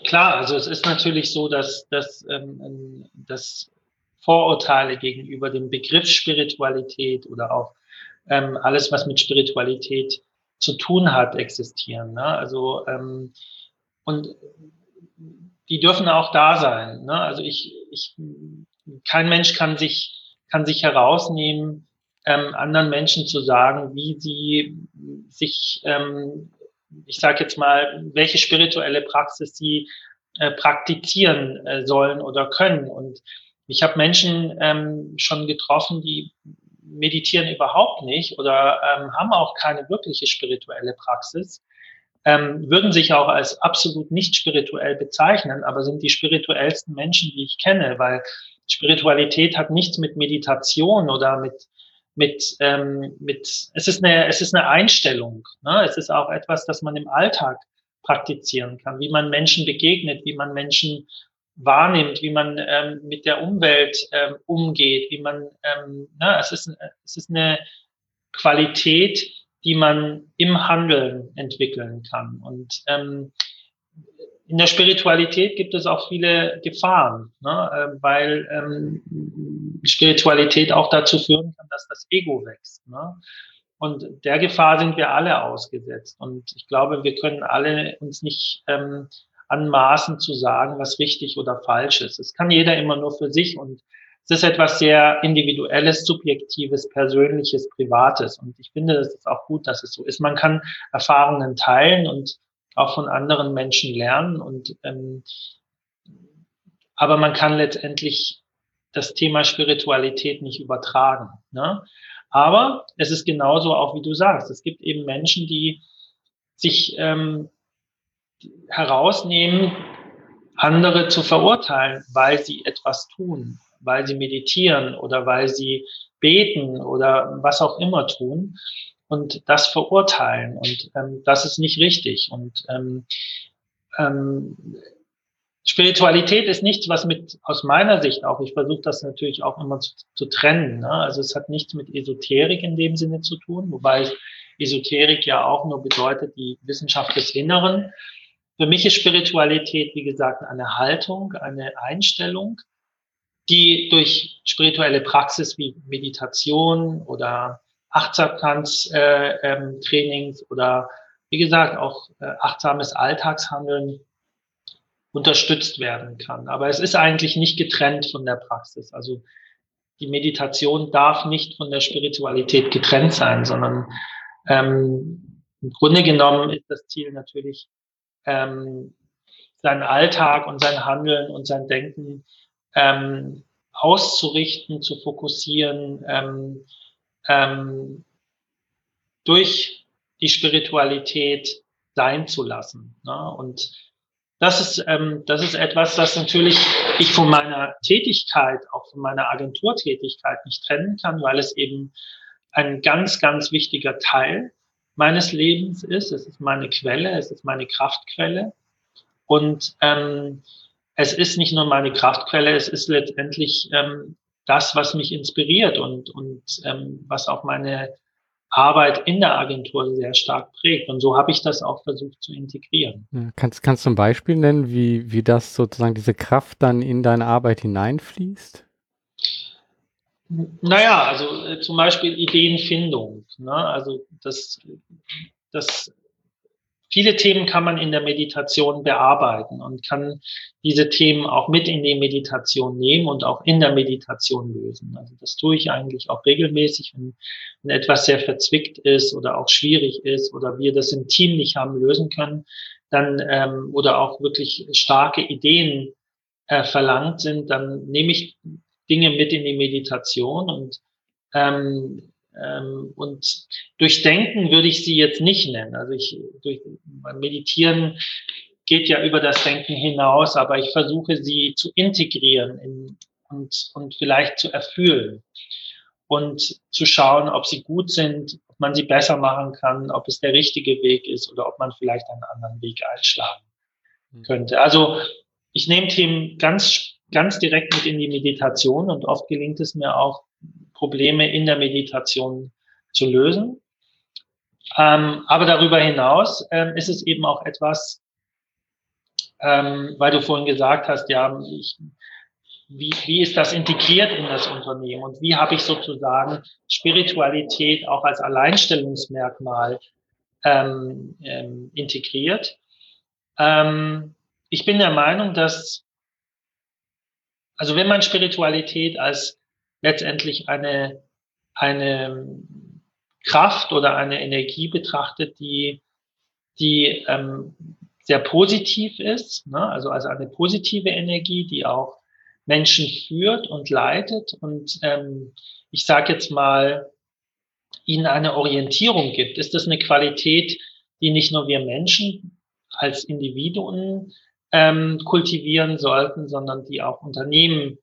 Klar, also es ist natürlich so, dass, dass, ähm, dass Vorurteile gegenüber dem Begriff Spiritualität oder auch ähm, alles, was mit Spiritualität zu tun hat, existieren. Ne? Also ähm, und die dürfen auch da sein. Ne? Also ich, ich, kein Mensch kann sich kann sich herausnehmen, ähm, anderen Menschen zu sagen, wie sie sich, ähm, ich sage jetzt mal, welche spirituelle Praxis sie äh, praktizieren äh, sollen oder können. Und ich habe Menschen ähm, schon getroffen, die meditieren überhaupt nicht oder ähm, haben auch keine wirkliche spirituelle Praxis, ähm, würden sich auch als absolut nicht spirituell bezeichnen, aber sind die spirituellsten Menschen, die ich kenne, weil Spiritualität hat nichts mit Meditation oder mit mit ähm, mit es ist eine es ist eine Einstellung. Ne? Es ist auch etwas, das man im Alltag praktizizieren kann, wie man Menschen begegnet, wie man Menschen wahrnimmt, wie man ähm, mit der Umwelt ähm, umgeht, wie man ähm, ne? es ist es ist eine Qualität, die man im Handeln entwickeln kann. Und ähm, in der Spiritualität gibt es auch viele Gefahren, ne? äh, weil ähm, Spiritualität auch dazu führen kann, dass das Ego wächst. Ne? Und der Gefahr sind wir alle ausgesetzt. Und ich glaube, wir können alle uns nicht ähm, anmaßen zu sagen, was richtig oder falsch ist. Es kann jeder immer nur für sich und es ist etwas sehr individuelles, subjektives, persönliches, privates. Und ich finde, es ist auch gut, dass es so ist. Man kann Erfahrungen teilen und auch von anderen Menschen lernen und ähm, aber man kann letztendlich das Thema Spiritualität nicht übertragen. Ne? Aber es ist genauso auch, wie du sagst. Es gibt eben Menschen, die sich ähm, herausnehmen, andere zu verurteilen, weil sie etwas tun, weil sie meditieren oder weil sie beten oder was auch immer tun und das verurteilen. Und ähm, das ist nicht richtig. Und ähm, ähm, Spiritualität ist nichts, was mit, aus meiner Sicht auch, ich versuche das natürlich auch immer zu, zu trennen. Ne? Also es hat nichts mit Esoterik in dem Sinne zu tun, wobei Esoterik ja auch nur bedeutet die Wissenschaft des Inneren. Für mich ist Spiritualität, wie gesagt, eine Haltung, eine Einstellung, die durch spirituelle Praxis wie Meditation oder Achtsamkeitstrainings äh, ähm, oder wie gesagt auch äh, achtsames Alltagshandeln unterstützt werden kann. Aber es ist eigentlich nicht getrennt von der Praxis. Also die Meditation darf nicht von der Spiritualität getrennt sein, sondern ähm, im Grunde genommen ist das Ziel natürlich, ähm, seinen Alltag und sein Handeln und sein Denken ähm, auszurichten, zu fokussieren, ähm, ähm, durch die Spiritualität sein zu lassen. Ne? Und das ist, ähm, das ist etwas, das natürlich ich von meiner Tätigkeit, auch von meiner Agenturtätigkeit nicht trennen kann, weil es eben ein ganz, ganz wichtiger Teil meines Lebens ist. Es ist meine Quelle, es ist meine Kraftquelle. Und ähm, es ist nicht nur meine Kraftquelle, es ist letztendlich ähm, das, was mich inspiriert und, und ähm, was auch meine Arbeit in der Agentur sehr stark prägt. Und so habe ich das auch versucht zu integrieren. Ja, kannst, kannst du ein Beispiel nennen, wie, wie das sozusagen diese Kraft dann in deine Arbeit hineinfließt? Naja, also äh, zum Beispiel Ideenfindung. Ne? Also das, das viele Themen kann man in der Meditation bearbeiten und kann diese Themen auch mit in die Meditation nehmen und auch in der Meditation lösen. Also das tue ich eigentlich auch regelmäßig, wenn, wenn etwas sehr verzwickt ist oder auch schwierig ist oder wir das im Team nicht haben lösen können, dann ähm, oder auch wirklich starke Ideen äh, verlangt sind, dann nehme ich Dinge mit in die Meditation und ähm, ähm, und durchdenken würde ich sie jetzt nicht nennen. Also ich, durch, Meditieren geht ja über das Denken hinaus, aber ich versuche sie zu integrieren in, und, und vielleicht zu erfüllen und zu schauen, ob sie gut sind, ob man sie besser machen kann, ob es der richtige Weg ist oder ob man vielleicht einen anderen Weg einschlagen hm. könnte. Also ich nehme Themen ganz, ganz direkt mit in die Meditation und oft gelingt es mir auch, Probleme in der Meditation zu lösen. Ähm, aber darüber hinaus ähm, ist es eben auch etwas, ähm, weil du vorhin gesagt hast, ja, ich, wie, wie ist das integriert in das Unternehmen und wie habe ich sozusagen Spiritualität auch als Alleinstellungsmerkmal ähm, ähm, integriert. Ähm, ich bin der Meinung, dass, also wenn man Spiritualität als letztendlich eine, eine Kraft oder eine Energie betrachtet, die, die ähm, sehr positiv ist, ne? also, also eine positive Energie, die auch Menschen führt und leitet und ähm, ich sage jetzt mal, ihnen eine Orientierung gibt. Ist das eine Qualität, die nicht nur wir Menschen als Individuen ähm, kultivieren sollten, sondern die auch Unternehmen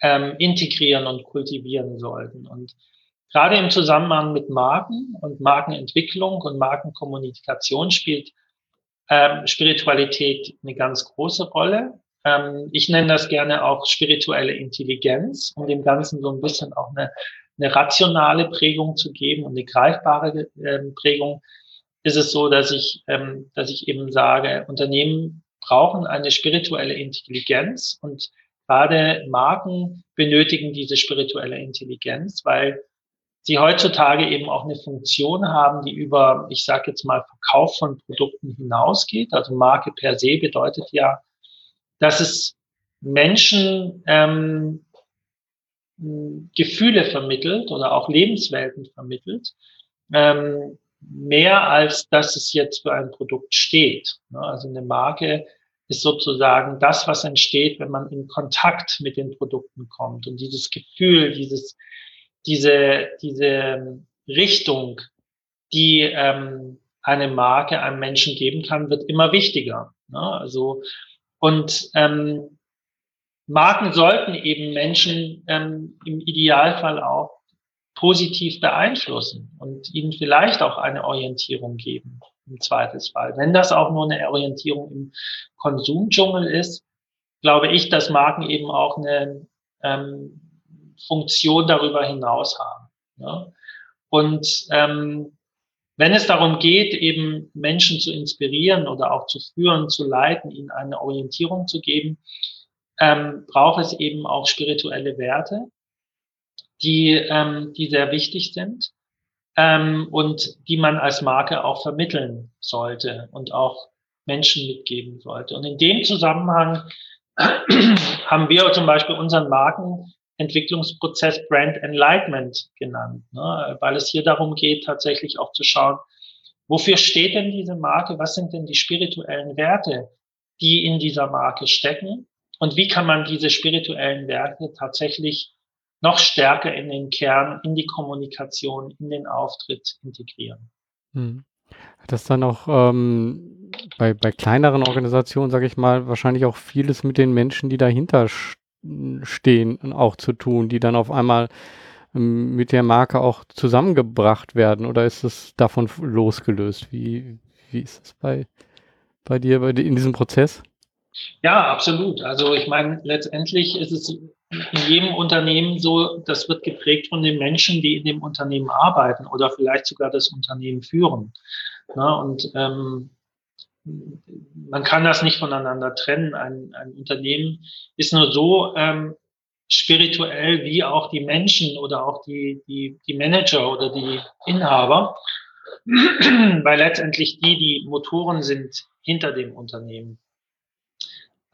ähm, integrieren und kultivieren sollten. Und gerade im Zusammenhang mit Marken und Markenentwicklung und Markenkommunikation spielt ähm, Spiritualität eine ganz große Rolle. Ähm, ich nenne das gerne auch spirituelle Intelligenz, um dem Ganzen so ein bisschen auch eine, eine rationale Prägung zu geben und eine greifbare äh, Prägung, ist es so, dass ich, ähm, dass ich eben sage, Unternehmen brauchen eine spirituelle Intelligenz und gerade Marken benötigen diese spirituelle Intelligenz, weil sie heutzutage eben auch eine Funktion haben, die über, ich sage jetzt mal, Verkauf von Produkten hinausgeht. Also Marke per se bedeutet ja, dass es Menschen ähm, Gefühle vermittelt oder auch Lebenswelten vermittelt, ähm, mehr als dass es jetzt für ein Produkt steht. Also eine Marke ist sozusagen das, was entsteht, wenn man in Kontakt mit den Produkten kommt. Und dieses Gefühl, dieses, diese, diese Richtung, die ähm, eine Marke einem Menschen geben kann, wird immer wichtiger. Ne? Also, und ähm, Marken sollten eben Menschen ähm, im Idealfall auch positiv beeinflussen und ihnen vielleicht auch eine Orientierung geben im Zweifelsfall. Wenn das auch nur eine Orientierung im Konsumdschungel ist, glaube ich, dass Marken eben auch eine ähm, Funktion darüber hinaus haben. Ja? Und ähm, wenn es darum geht, eben Menschen zu inspirieren oder auch zu führen, zu leiten, ihnen eine Orientierung zu geben, ähm, braucht es eben auch spirituelle Werte, die, ähm, die sehr wichtig sind ähm, und die man als Marke auch vermitteln sollte und auch Menschen mitgeben sollte. Und in dem Zusammenhang haben wir zum Beispiel unseren Markenentwicklungsprozess Brand Enlightenment genannt, ne? weil es hier darum geht, tatsächlich auch zu schauen, wofür steht denn diese Marke, was sind denn die spirituellen Werte, die in dieser Marke stecken und wie kann man diese spirituellen Werte tatsächlich noch stärker in den Kern, in die Kommunikation, in den Auftritt integrieren. Hm. Das dann auch ähm, bei, bei kleineren Organisationen, sage ich mal, wahrscheinlich auch vieles mit den Menschen, die dahinter stehen, auch zu tun, die dann auf einmal ähm, mit der Marke auch zusammengebracht werden? Oder ist es davon losgelöst? Wie, wie ist es bei, bei dir bei, in diesem Prozess? Ja, absolut. Also ich meine, letztendlich ist es in jedem Unternehmen so, das wird geprägt von den Menschen, die in dem Unternehmen arbeiten oder vielleicht sogar das Unternehmen führen. Ja, und ähm, man kann das nicht voneinander trennen. Ein, ein Unternehmen ist nur so ähm, spirituell wie auch die Menschen oder auch die, die, die Manager oder die Inhaber, weil letztendlich die die Motoren sind hinter dem Unternehmen.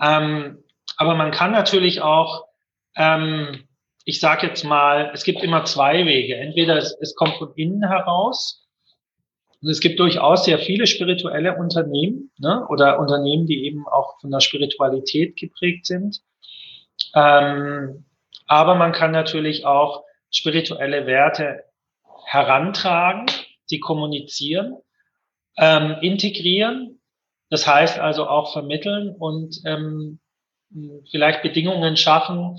Ähm, aber man kann natürlich auch ähm, ich sage jetzt mal, es gibt immer zwei Wege. Entweder es, es kommt von innen heraus. Und es gibt durchaus sehr viele spirituelle Unternehmen ne, oder Unternehmen, die eben auch von der Spiritualität geprägt sind. Ähm, aber man kann natürlich auch spirituelle Werte herantragen, sie kommunizieren, ähm, integrieren. Das heißt also auch vermitteln und ähm, vielleicht Bedingungen schaffen,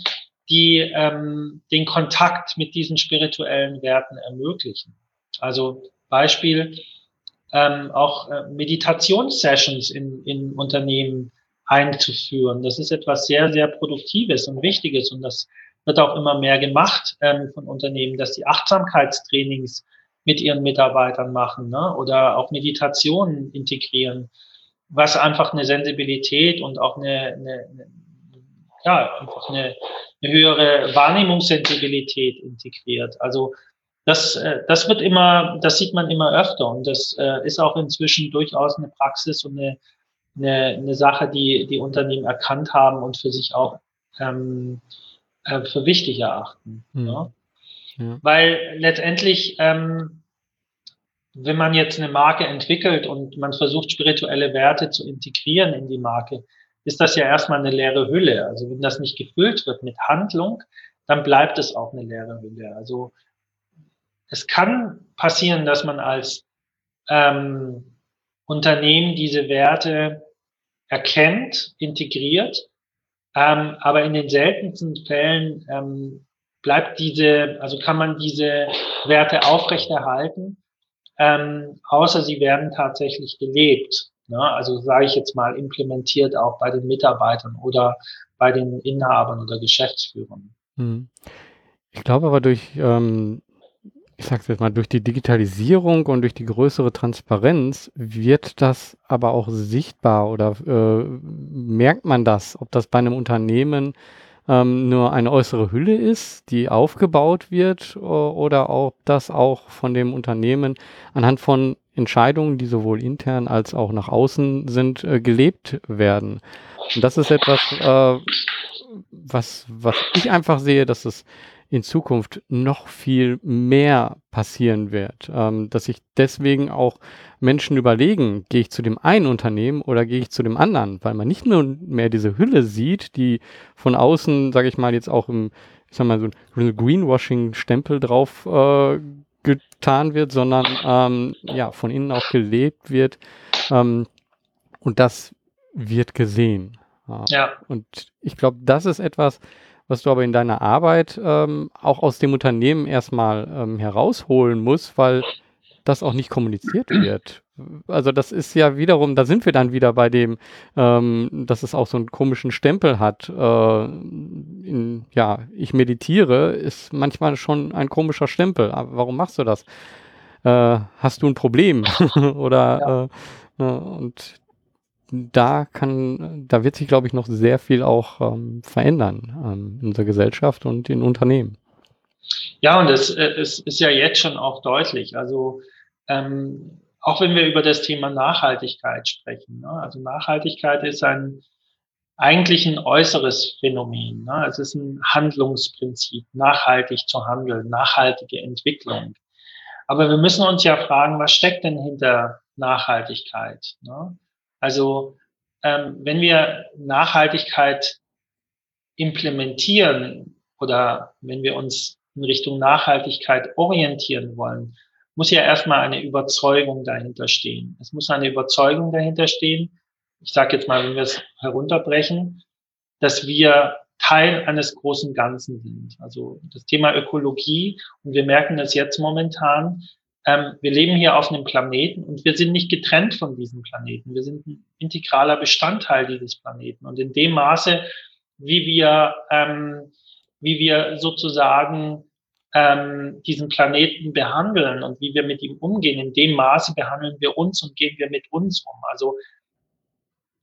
die ähm, den Kontakt mit diesen spirituellen Werten ermöglichen. Also Beispiel ähm, auch äh, Meditationssessions in, in Unternehmen einzuführen. Das ist etwas sehr, sehr Produktives und Wichtiges und das wird auch immer mehr gemacht ähm, von Unternehmen, dass die Achtsamkeitstrainings mit ihren Mitarbeitern machen ne? oder auch Meditationen integrieren, was einfach eine Sensibilität und auch eine, eine, eine ja, einfach eine, eine höhere Wahrnehmungssensibilität integriert. Also das, äh, das wird immer, das sieht man immer öfter und das äh, ist auch inzwischen durchaus eine Praxis und eine, eine, eine Sache, die die Unternehmen erkannt haben und für sich auch ähm, äh, für wichtig erachten. Mhm. Ja? Ja. Weil letztendlich, ähm, wenn man jetzt eine Marke entwickelt und man versucht, spirituelle Werte zu integrieren in die Marke, ist das ja erstmal eine leere Hülle. Also wenn das nicht gefüllt wird mit Handlung, dann bleibt es auch eine leere Hülle. Also es kann passieren, dass man als ähm, Unternehmen diese Werte erkennt, integriert, ähm, aber in den seltensten Fällen ähm, bleibt diese, also kann man diese Werte aufrechterhalten, ähm, außer sie werden tatsächlich gelebt. Ne? Also sage ich jetzt mal, implementiert auch bei den Mitarbeitern oder bei den Inhabern oder Geschäftsführern. Hm. Ich glaube aber durch, ähm, ich sag's jetzt mal, durch die Digitalisierung und durch die größere Transparenz wird das aber auch sichtbar oder äh, merkt man das, ob das bei einem Unternehmen ähm, nur eine äußere Hülle ist, die aufgebaut wird, oder ob das auch von dem Unternehmen anhand von Entscheidungen, die sowohl intern als auch nach außen sind, äh, gelebt werden. Und das ist etwas, äh, was, was ich einfach sehe, dass es in Zukunft noch viel mehr passieren wird, ähm, dass sich deswegen auch Menschen überlegen, gehe ich zu dem einen Unternehmen oder gehe ich zu dem anderen, weil man nicht nur mehr diese Hülle sieht, die von außen, sage ich mal, jetzt auch im, ich sag mal, so ein Greenwashing-Stempel drauf äh, getan wird, sondern ähm, ja, von innen auch gelebt wird. Ähm, und das wird gesehen. Ja. ja. Und ich glaube, das ist etwas, was du aber in deiner Arbeit ähm, auch aus dem Unternehmen erstmal ähm, herausholen musst, weil das auch nicht kommuniziert wird. Also das ist ja wiederum, da sind wir dann wieder bei dem, ähm, dass es auch so einen komischen Stempel hat. Äh, in, ja, ich meditiere, ist manchmal schon ein komischer Stempel. Aber warum machst du das? Äh, hast du ein Problem? Oder ja. äh, ne, und da kann, da wird sich, glaube ich, noch sehr viel auch ähm, verändern ähm, in unserer Gesellschaft und in Unternehmen. Ja, und es, äh, es ist ja jetzt schon auch deutlich. Also ähm, auch wenn wir über das Thema Nachhaltigkeit sprechen. Ne? Also Nachhaltigkeit ist ein eigentlich ein äußeres Phänomen. Ne? Es ist ein Handlungsprinzip, nachhaltig zu handeln, nachhaltige Entwicklung. Aber wir müssen uns ja fragen, was steckt denn hinter Nachhaltigkeit? Ne? Also ähm, wenn wir Nachhaltigkeit implementieren oder wenn wir uns in Richtung Nachhaltigkeit orientieren wollen, muss ja erstmal eine Überzeugung dahinter stehen. Es muss eine Überzeugung dahinter stehen. Ich sage jetzt mal, wenn wir es herunterbrechen, dass wir Teil eines großen Ganzen sind. Also das Thema Ökologie, und wir merken das jetzt momentan, ähm, wir leben hier auf einem Planeten und wir sind nicht getrennt von diesem Planeten. Wir sind ein integraler Bestandteil dieses Planeten. Und in dem Maße, wie wir, ähm, wie wir sozusagen ähm, diesen Planeten behandeln und wie wir mit ihm umgehen, in dem Maße behandeln wir uns und gehen wir mit uns um. Also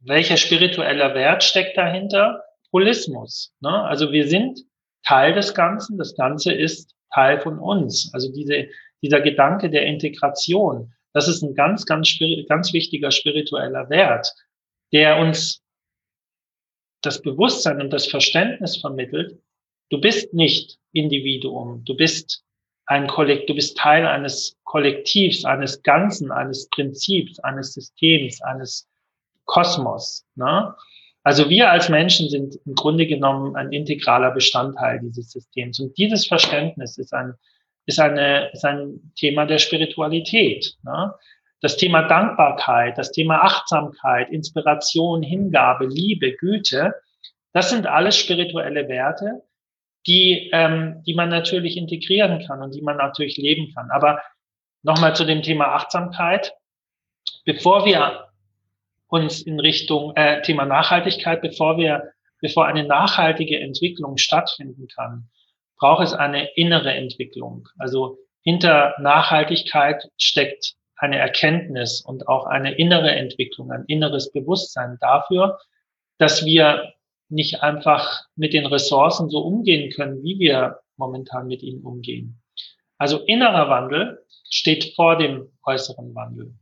welcher spiritueller Wert steckt dahinter? Holismus. Ne? Also wir sind Teil des Ganzen, das Ganze ist Teil von uns. Also diese dieser Gedanke der Integration, das ist ein ganz, ganz, ganz wichtiger spiritueller Wert, der uns das Bewusstsein und das Verständnis vermittelt, du bist nicht Individuum, du bist ein Kollekt, du bist Teil eines Kollektivs, eines Ganzen, eines Prinzips, eines Systems, eines Kosmos. Ne? Also wir als Menschen sind im Grunde genommen ein integraler Bestandteil dieses Systems. Und dieses Verständnis ist ein ist, eine, ist ein Thema der Spiritualität. Ne? Das Thema Dankbarkeit, das Thema Achtsamkeit, Inspiration, Hingabe, Liebe, Güte, das sind alles spirituelle Werte, die, ähm, die man natürlich integrieren kann und die man natürlich leben kann. Aber nochmal zu dem Thema Achtsamkeit. Bevor wir uns in Richtung äh, Thema Nachhaltigkeit, bevor wir, bevor eine nachhaltige Entwicklung stattfinden kann, braucht es eine innere Entwicklung. Also hinter Nachhaltigkeit steckt eine Erkenntnis und auch eine innere Entwicklung, ein inneres Bewusstsein dafür, dass wir nicht einfach mit den Ressourcen so umgehen können, wie wir momentan mit ihnen umgehen. Also innerer Wandel steht vor dem äußeren Wandel.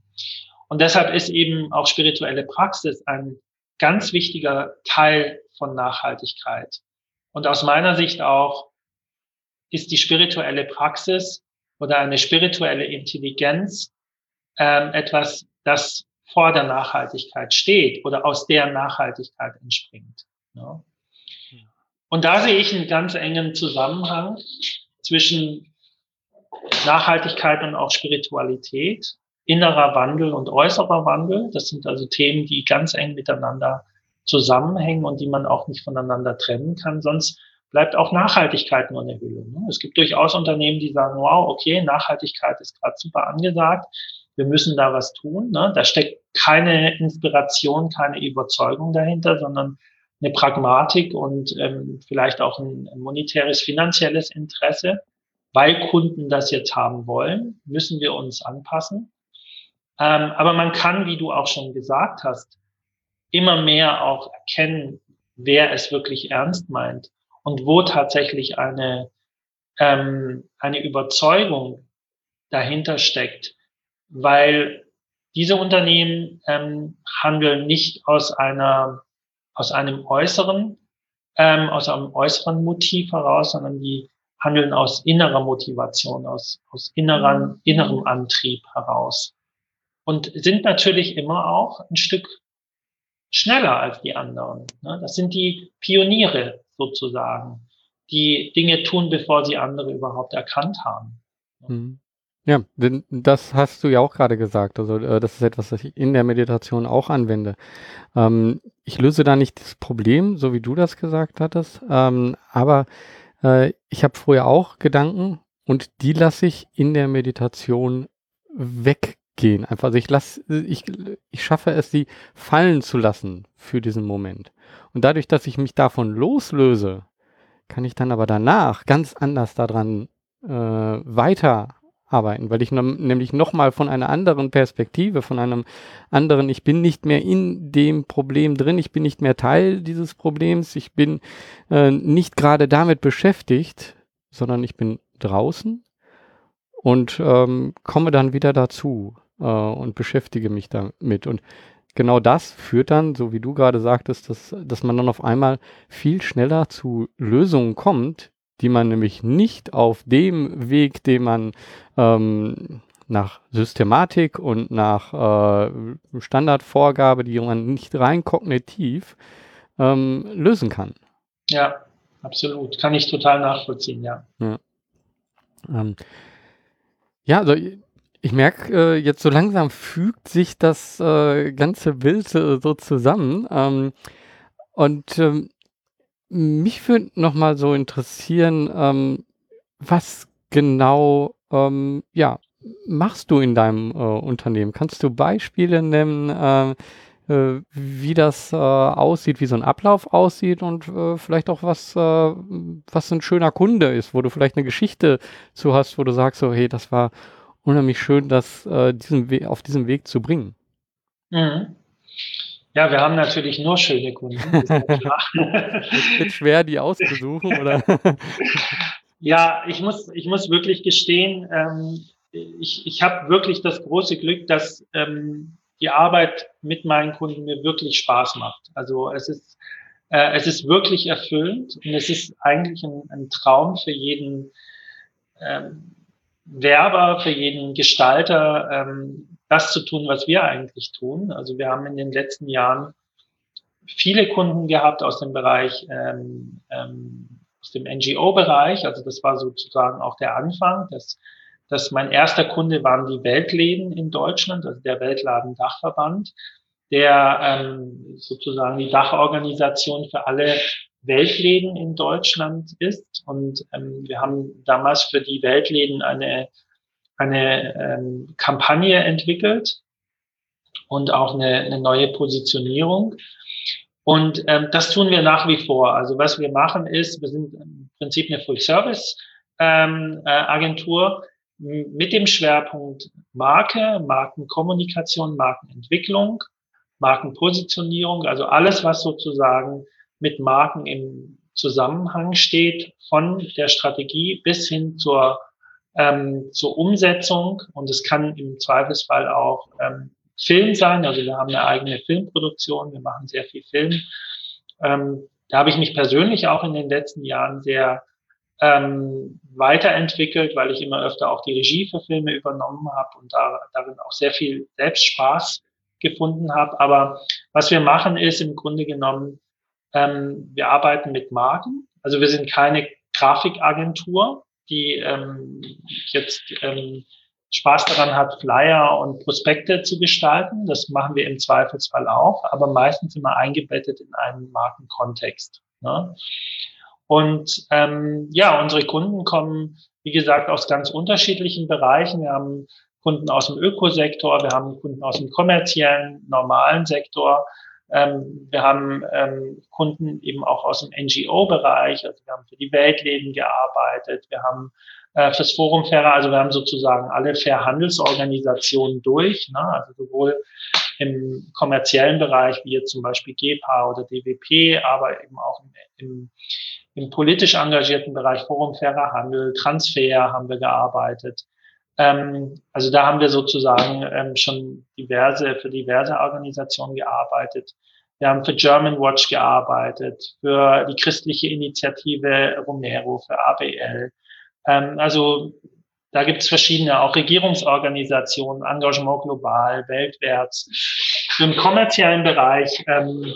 Und deshalb ist eben auch spirituelle Praxis ein ganz wichtiger Teil von Nachhaltigkeit. Und aus meiner Sicht auch ist die spirituelle Praxis oder eine spirituelle Intelligenz ähm, etwas, das vor der Nachhaltigkeit steht oder aus der Nachhaltigkeit entspringt. Ja. Und da sehe ich einen ganz engen Zusammenhang zwischen Nachhaltigkeit und auch Spiritualität, innerer Wandel und äußerer Wandel. Das sind also Themen, die ganz eng miteinander zusammenhängen und die man auch nicht voneinander trennen kann. Sonst bleibt auch Nachhaltigkeit nur eine Hülle. Ne? Es gibt durchaus Unternehmen, die sagen, wow, okay, Nachhaltigkeit ist gerade super angesagt, wir müssen da was tun. Ne? Da steckt keine Inspiration, keine Überzeugung dahinter, sondern eine Pragmatik und ähm, vielleicht auch ein, monetäres, finanzielles Interesse. Weil Kunden das jetzt haben wollen, müssen wir uns anpassen. Ähm, aber man kann, wie du auch schon gesagt hast, immer mehr auch erkennen, wer es wirklich ernst meint und wo tatsächlich eine, ähm, eine Überzeugung dahinter steckt, weil diese Unternehmen ähm, handeln nicht aus einer aus einem äußeren ähm, aus einem äußeren Motiv heraus, sondern die handeln aus innerer Motivation, aus aus inneren, mhm. innerem Antrieb heraus und sind natürlich immer auch ein Stück schneller als die anderen. Ne? Das sind die Pioniere sozusagen, die Dinge tun, bevor sie andere überhaupt erkannt haben. Mhm. Ja, denn das hast du ja auch gerade gesagt. Also äh, das ist etwas, was ich in der Meditation auch anwende. Ähm, ich löse da nicht das Problem, so wie du das gesagt hattest, ähm, aber äh, ich habe vorher auch Gedanken und die lasse ich in der Meditation weggehen. Einfach, also ich lasse, ich, ich schaffe es, sie fallen zu lassen für diesen Moment. Und dadurch, dass ich mich davon loslöse, kann ich dann aber danach ganz anders daran äh, weiter arbeiten, weil ich nämlich nochmal von einer anderen Perspektive, von einem anderen, ich bin nicht mehr in dem Problem drin, ich bin nicht mehr Teil dieses Problems, ich bin äh, nicht gerade damit beschäftigt, sondern ich bin draußen und ähm, komme dann wieder dazu äh, und beschäftige mich damit. Und genau das führt dann, so wie du gerade sagtest, dass, dass man dann auf einmal viel schneller zu Lösungen kommt, die man nämlich nicht auf dem Weg, den man ähm, nach Systematik und nach äh, Standardvorgabe, die man nicht rein kognitiv ähm, lösen kann. Ja, absolut. Kann ich total nachvollziehen, ja. Ja, ähm, ja also ich merke, äh, jetzt so langsam fügt sich das äh, ganze Bild äh, so zusammen. Ähm, und ähm, mich würde noch mal so interessieren, ähm, was genau, ähm, ja, machst du in deinem äh, Unternehmen? Kannst du Beispiele nennen, äh, äh, wie das aussieht, wie so ein Ablauf aussieht und vielleicht auch was, was ein schöner Kunde ist, wo du vielleicht eine Geschichte zu hast, wo du sagst, so, hey, das war unheimlich schön, das diesen auf diesem Weg zu bringen. Mhm. Ja, wir haben natürlich nur schöne Kunden. Ist es wird schwer, die auszusuchen, oder? ja, ich muss, ich muss wirklich gestehen, ähm, ich, ich habe wirklich das große Glück, dass ähm, die Arbeit mit meinen Kunden mir wirklich Spaß macht. Also es ist, äh, es ist wirklich erfüllend und es ist eigentlich ein, ein Traum für jeden ähm, Werber, für jeden Gestalter, ähm, das zu tun, was wir eigentlich tun. Also wir haben in den letzten Jahren viele Kunden gehabt aus dem Bereich, ähm, ähm, aus dem NGO-Bereich. Also das war sozusagen auch der Anfang. Das, das mein erster Kunde waren die Weltläden in Deutschland, also der Weltladen-Dachverband, der ähm, sozusagen die Dachorganisation für alle Weltläden in Deutschland ist. Und ähm, wir haben damals für die Weltläden eine eine ähm, Kampagne entwickelt und auch eine, eine neue Positionierung. Und ähm, das tun wir nach wie vor. Also was wir machen ist, wir sind im Prinzip eine Full-Service-Agentur ähm, äh, mit dem Schwerpunkt Marke, Markenkommunikation, Markenentwicklung, Markenpositionierung, also alles, was sozusagen mit Marken im Zusammenhang steht, von der Strategie bis hin zur ähm, zur Umsetzung und es kann im Zweifelsfall auch ähm, Film sein. Also wir haben eine eigene Filmproduktion, wir machen sehr viel Film. Ähm, da habe ich mich persönlich auch in den letzten Jahren sehr ähm, weiterentwickelt, weil ich immer öfter auch die Regie für Filme übernommen habe und da, darin auch sehr viel Selbstspaß gefunden habe. Aber was wir machen ist im Grunde genommen, ähm, wir arbeiten mit Marken. Also wir sind keine Grafikagentur, die ähm, jetzt ähm, Spaß daran hat, Flyer und Prospekte zu gestalten. Das machen wir im Zweifelsfall auch, aber meistens immer eingebettet in einen Markenkontext. Ne? Und ähm, ja, unsere Kunden kommen, wie gesagt, aus ganz unterschiedlichen Bereichen. Wir haben Kunden aus dem Ökosektor, wir haben Kunden aus dem kommerziellen, normalen Sektor. Ähm, wir haben ähm, Kunden eben auch aus dem NGO-Bereich, also wir haben für die Weltleben gearbeitet, wir haben äh, fürs Forum Fairer, also wir haben sozusagen alle Fair-Handelsorganisationen durch, ne? also sowohl im kommerziellen Bereich, wie jetzt zum Beispiel GEPA oder DWP, aber eben auch im, im, im politisch engagierten Bereich Forum Fairer Handel, Transfer haben wir gearbeitet. Ähm, also da haben wir sozusagen ähm, schon diverse, für diverse Organisationen gearbeitet. Wir haben für German Watch gearbeitet, für die christliche Initiative Romero, für ABL. Ähm, also da gibt es verschiedene, auch Regierungsorganisationen, Engagement global, weltwärts. Im kommerziellen Bereich, ähm,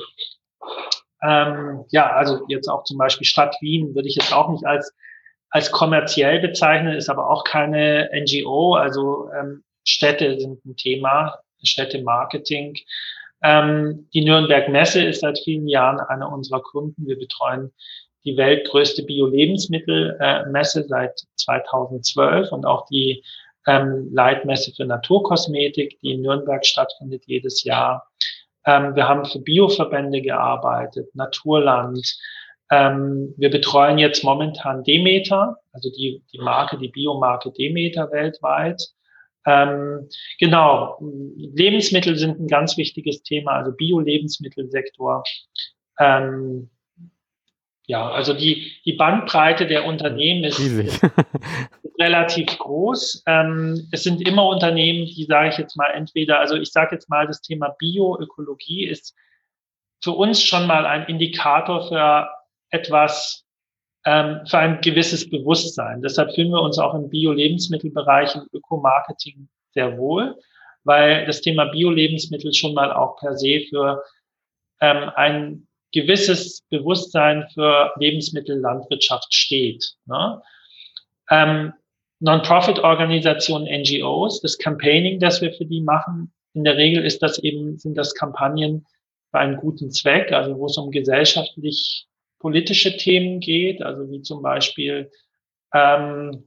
ähm, ja, also jetzt auch zum Beispiel Stadt Wien würde ich jetzt auch nicht als als kommerziell bezeichnen, ist aber auch keine NGO. Also ähm, Städte sind ein Thema, Städtemarketing. Ähm, die Nürnberg Messe ist seit vielen Jahren einer unserer Kunden. Wir betreuen die weltgrößte Bio-Lebensmittelmesse äh, seit 2012 und auch die ähm, Leitmesse für Naturkosmetik, die in Nürnberg stattfindet jedes Jahr. Ähm, wir haben für Bioverbände gearbeitet, Naturland, ähm, wir betreuen jetzt momentan Demeter, also die, die Marke, die Biomarke Demeter weltweit. Ähm, genau, Lebensmittel sind ein ganz wichtiges Thema, also Bio-Lebensmittelsektor. Ähm, ja, also die, die Bandbreite der Unternehmen ist, ist relativ groß. Ähm, es sind immer Unternehmen, die sage ich jetzt mal entweder, also ich sage jetzt mal, das Thema Bioökologie ist für uns schon mal ein Indikator für etwas ähm, für ein gewisses Bewusstsein. Deshalb fühlen wir uns auch im Bio-Lebensmittelbereich, im Ökomarketing sehr wohl, weil das Thema Bio-Lebensmittel schon mal auch per se für ähm, ein gewisses Bewusstsein für Lebensmittellandwirtschaft steht. Ne? Ähm, Non-Profit-Organisationen, NGOs, das Campaigning, das wir für die machen, in der Regel ist das eben, sind das Kampagnen für einen guten Zweck, also wo es um gesellschaftlich politische Themen geht, also wie zum Beispiel ähm,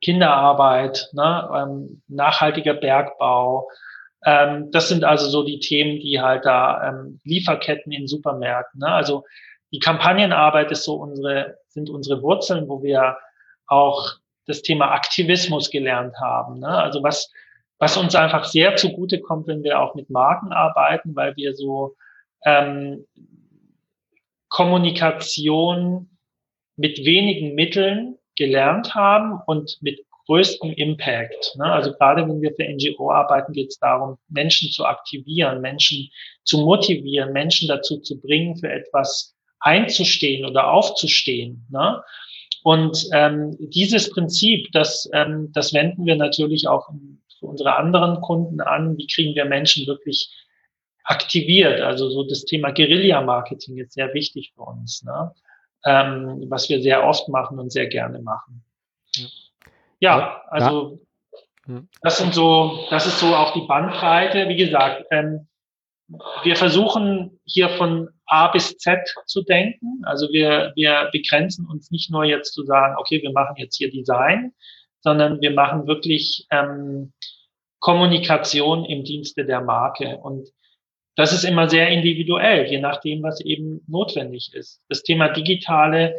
Kinderarbeit, ne, ähm, nachhaltiger Bergbau. Ähm, das sind also so die Themen, die halt da ähm, Lieferketten in Supermärkten. Ne? Also die Kampagnenarbeit ist so unsere, sind unsere Wurzeln, wo wir auch das Thema Aktivismus gelernt haben. Ne? Also was, was uns einfach sehr zugute kommt, wenn wir auch mit Marken arbeiten, weil wir so ähm, Kommunikation mit wenigen Mitteln gelernt haben und mit größtem Impact. Ne? Also gerade wenn wir für NGO arbeiten, geht es darum, Menschen zu aktivieren, Menschen zu motivieren, Menschen dazu zu bringen, für etwas einzustehen oder aufzustehen. Ne? Und ähm, dieses Prinzip, das, ähm, das wenden wir natürlich auch für unsere anderen Kunden an. Wie kriegen wir Menschen wirklich aktiviert. Also so das Thema Guerilla-Marketing ist sehr wichtig für uns, ne? ähm, was wir sehr oft machen und sehr gerne machen. Ja, also ja. das sind so, das ist so auch die Bandbreite. Wie gesagt, ähm, wir versuchen hier von A bis Z zu denken. Also wir, wir begrenzen uns nicht nur jetzt zu sagen, okay, wir machen jetzt hier Design, sondern wir machen wirklich ähm, Kommunikation im Dienste der Marke. Und das ist immer sehr individuell, je nachdem, was eben notwendig ist. Das Thema digitale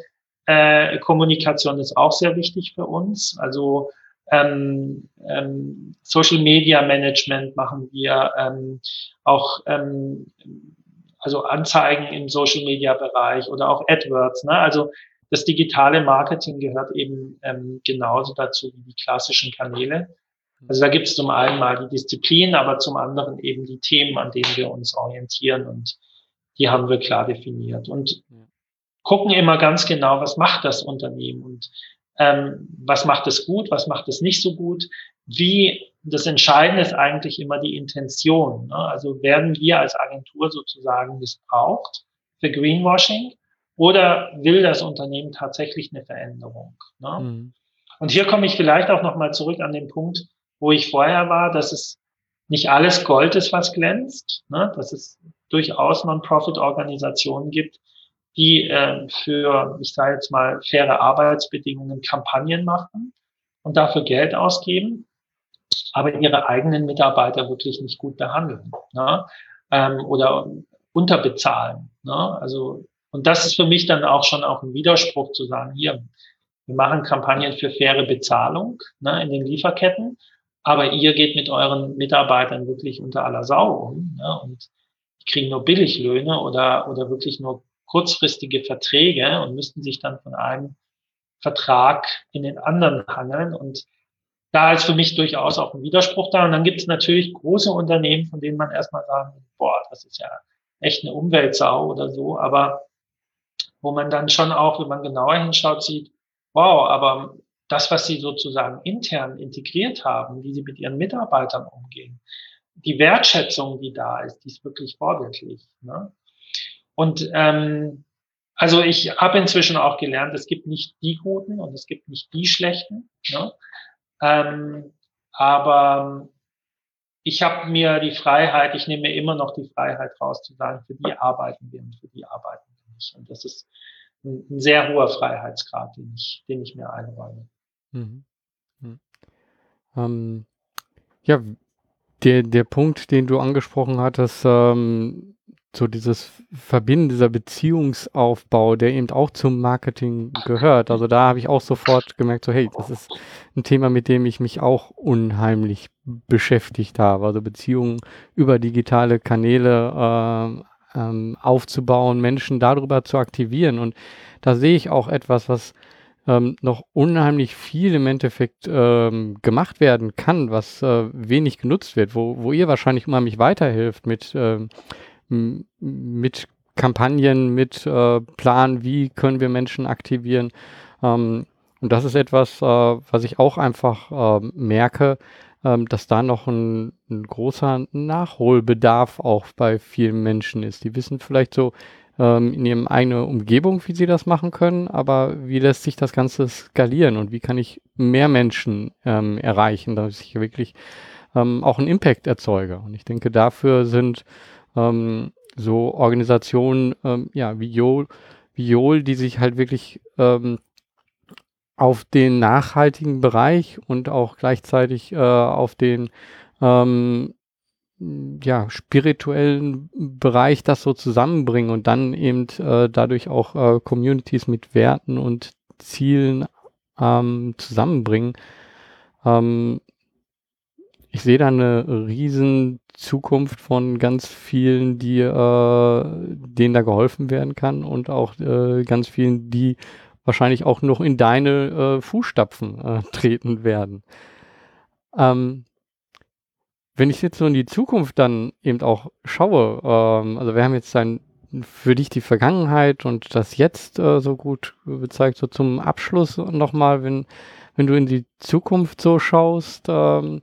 äh, Kommunikation ist auch sehr wichtig für uns. Also ähm, ähm, Social Media Management machen wir, ähm, auch ähm, also Anzeigen im Social Media Bereich oder auch AdWords. Ne? Also das digitale Marketing gehört eben ähm, genauso dazu wie die klassischen Kanäle. Also da gibt es zum einen mal die Disziplin, aber zum anderen eben die Themen, an denen wir uns orientieren und die haben wir klar definiert und gucken immer ganz genau, was macht das Unternehmen und ähm, was macht es gut, was macht es nicht so gut, wie das Entscheidende ist eigentlich immer die Intention. Ne? Also werden wir als Agentur sozusagen missbraucht für Greenwashing oder will das Unternehmen tatsächlich eine Veränderung? Ne? Mhm. Und hier komme ich vielleicht auch nochmal zurück an den Punkt, wo ich vorher war, dass es nicht alles Gold ist, was glänzt, ne? dass es durchaus Non-Profit-Organisationen gibt, die äh, für, ich sage jetzt mal, faire Arbeitsbedingungen Kampagnen machen und dafür Geld ausgeben, aber ihre eigenen Mitarbeiter wirklich nicht gut behandeln. Ne? Ähm, oder unterbezahlen. Ne? Also, und das ist für mich dann auch schon auch ein Widerspruch zu sagen, hier, wir machen Kampagnen für faire Bezahlung ne, in den Lieferketten, aber ihr geht mit euren Mitarbeitern wirklich unter aller Sau um ne, und kriegen nur Billiglöhne oder, oder wirklich nur kurzfristige Verträge und müssten sich dann von einem Vertrag in den anderen hangeln. Und da ist für mich durchaus auch ein Widerspruch da. Und dann gibt es natürlich große Unternehmen, von denen man erstmal sagen, boah, das ist ja echt eine Umweltsau oder so, aber wo man dann schon auch, wenn man genauer hinschaut, sieht, wow, aber das, was sie sozusagen intern integriert haben, wie sie mit ihren Mitarbeitern umgehen, die Wertschätzung, die da ist, die ist wirklich vorbildlich. Ne? Und ähm, also ich habe inzwischen auch gelernt, es gibt nicht die Guten und es gibt nicht die Schlechten. Ne? Ähm, aber ich habe mir die Freiheit, ich nehme mir immer noch die Freiheit raus zu sagen, für die arbeiten wir und für die arbeiten wir nicht. Und das ist ein, ein sehr hoher Freiheitsgrad, den ich, den ich mir einräume. Mhm. Mhm. Ähm, ja, der, der Punkt, den du angesprochen hattest, ähm, so dieses Verbinden, dieser Beziehungsaufbau, der eben auch zum Marketing gehört. Also da habe ich auch sofort gemerkt, so hey, das ist ein Thema, mit dem ich mich auch unheimlich beschäftigt habe. Also Beziehungen über digitale Kanäle äh, ähm, aufzubauen, Menschen darüber zu aktivieren. Und da sehe ich auch etwas, was ähm, noch unheimlich viel im Endeffekt ähm, gemacht werden kann, was äh, wenig genutzt wird, wo, wo ihr wahrscheinlich unheimlich weiterhilft mit ähm, mit Kampagnen, mit äh, Plan, wie können wir Menschen aktivieren. Ähm, und das ist etwas, äh, was ich auch einfach äh, merke, ähm, dass da noch ein, ein, großer Nachholbedarf auch bei vielen Menschen ist. Die wissen vielleicht so ähm, in ihrem eigenen Umgebung, wie sie das machen können, aber wie lässt sich das Ganze skalieren und wie kann ich mehr Menschen ähm, erreichen, dass ich wirklich ähm, auch einen Impact erzeuge. Und ich denke, dafür sind ähm, so Organisationen ähm, ja, wie Jol, wie Jol, die sich halt wirklich ähm, auf den nachhaltigen Bereich und auch gleichzeitig äh, auf den ähm, ja, spirituellen Bereich das so zusammenbringen und dann eben äh, dadurch auch äh, Communities mit Werten und Zielen ähm, zusammenbringen. Ähm, ich sehe da eine riesen Zukunft von ganz vielen, die äh, denen da geholfen werden kann und auch äh, ganz vielen, die wahrscheinlich auch noch in deine äh, Fußstapfen äh, treten werden. Ähm, wenn ich jetzt so in die Zukunft dann eben auch schaue, ähm, also wir haben jetzt dann für dich die Vergangenheit und das Jetzt äh, so gut gezeigt, so zum Abschluss nochmal, wenn, wenn du in die Zukunft so schaust, ähm,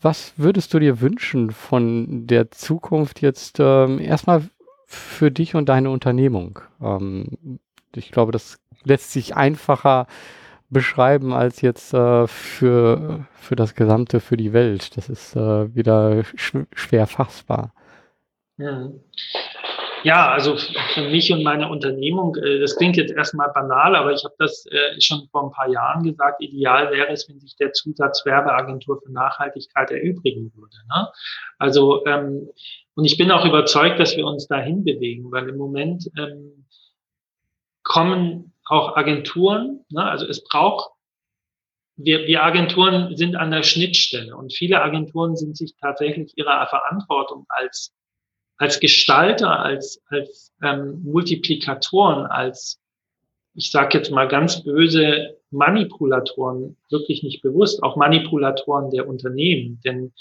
was würdest du dir wünschen von der Zukunft jetzt ähm, erstmal für dich und deine Unternehmung? Ähm, ich glaube, das lässt sich einfacher beschreiben als jetzt äh, für, für das Gesamte, für die Welt. Das ist äh, wieder sch schwer fassbar. Mhm. Ja, also für mich und meine Unternehmung, äh, das klingt jetzt erstmal banal, aber ich habe das äh, schon vor ein paar Jahren gesagt, ideal wäre es, wenn sich der Zusatz Werbeagentur für Nachhaltigkeit erübrigen würde. Ne? Also, ähm, und ich bin auch überzeugt, dass wir uns dahin bewegen, weil im Moment ähm, kommen auch Agenturen, ne? also es braucht wir, wir Agenturen sind an der Schnittstelle und viele Agenturen sind sich tatsächlich ihrer Verantwortung als als Gestalter, als, als ähm, Multiplikatoren, als, ich sage jetzt mal ganz böse, Manipulatoren wirklich nicht bewusst, auch Manipulatoren der Unternehmen. Denn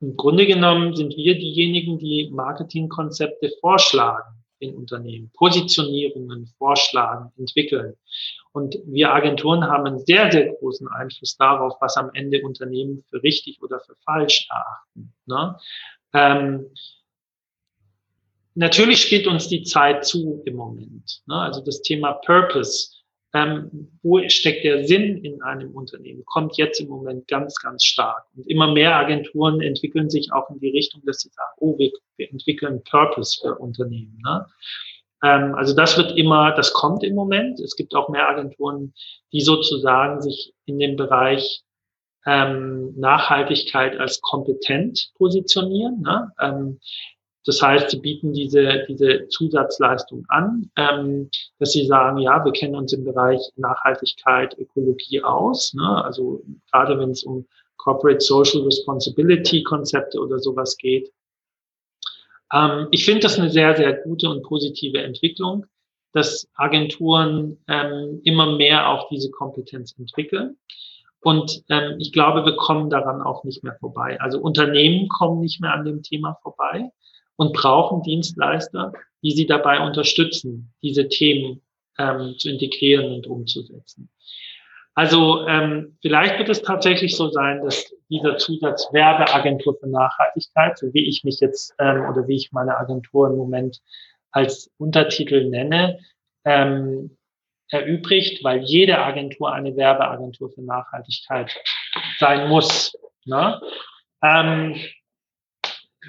im Grunde genommen sind wir diejenigen, die Marketingkonzepte vorschlagen in Unternehmen, Positionierungen vorschlagen, entwickeln. Und wir Agenturen haben einen sehr, sehr großen Einfluss darauf, was am Ende Unternehmen für richtig oder für falsch erachten. Ne? Ähm, natürlich steht uns die Zeit zu im Moment. Ne? Also das Thema Purpose, ähm, wo steckt der Sinn in einem Unternehmen, kommt jetzt im Moment ganz, ganz stark. Und immer mehr Agenturen entwickeln sich auch in die Richtung, dass sie sagen, oh, wir, wir entwickeln Purpose für Unternehmen. Ne? Ähm, also das wird immer, das kommt im Moment. Es gibt auch mehr Agenturen, die sozusagen sich in dem Bereich ähm, Nachhaltigkeit als kompetent positionieren. Ne? Ähm, Das heißt, sie bieten diese, diese Zusatzleistung an, ähm, dass sie sagen, ja, wir kennen uns im Bereich Nachhaltigkeit, Ökologie aus. Ne? Also gerade wenn es um Corporate Social Responsibility Konzepte oder sowas geht. Ähm, ich finde das eine sehr, sehr gute und positive Entwicklung, dass Agenturen ähm, immer mehr auch diese Kompetenz entwickeln. Und ähm, ich glaube, wir kommen daran auch nicht mehr vorbei. Also Unternehmen kommen nicht mehr an dem Thema vorbei und brauchen Dienstleister, die sie dabei unterstützen, diese Themen ähm, zu integrieren und umzusetzen. Also ähm, vielleicht wird es tatsächlich so sein, dass dieser Zusatz Werbeagentur für Nachhaltigkeit, so wie ich mich jetzt ähm, oder wie ich meine Agentur im Moment als Untertitel nenne, ähm, erübrigt, weil jede Agentur eine Werbeagentur für Nachhaltigkeit sein muss. Ne? Ähm,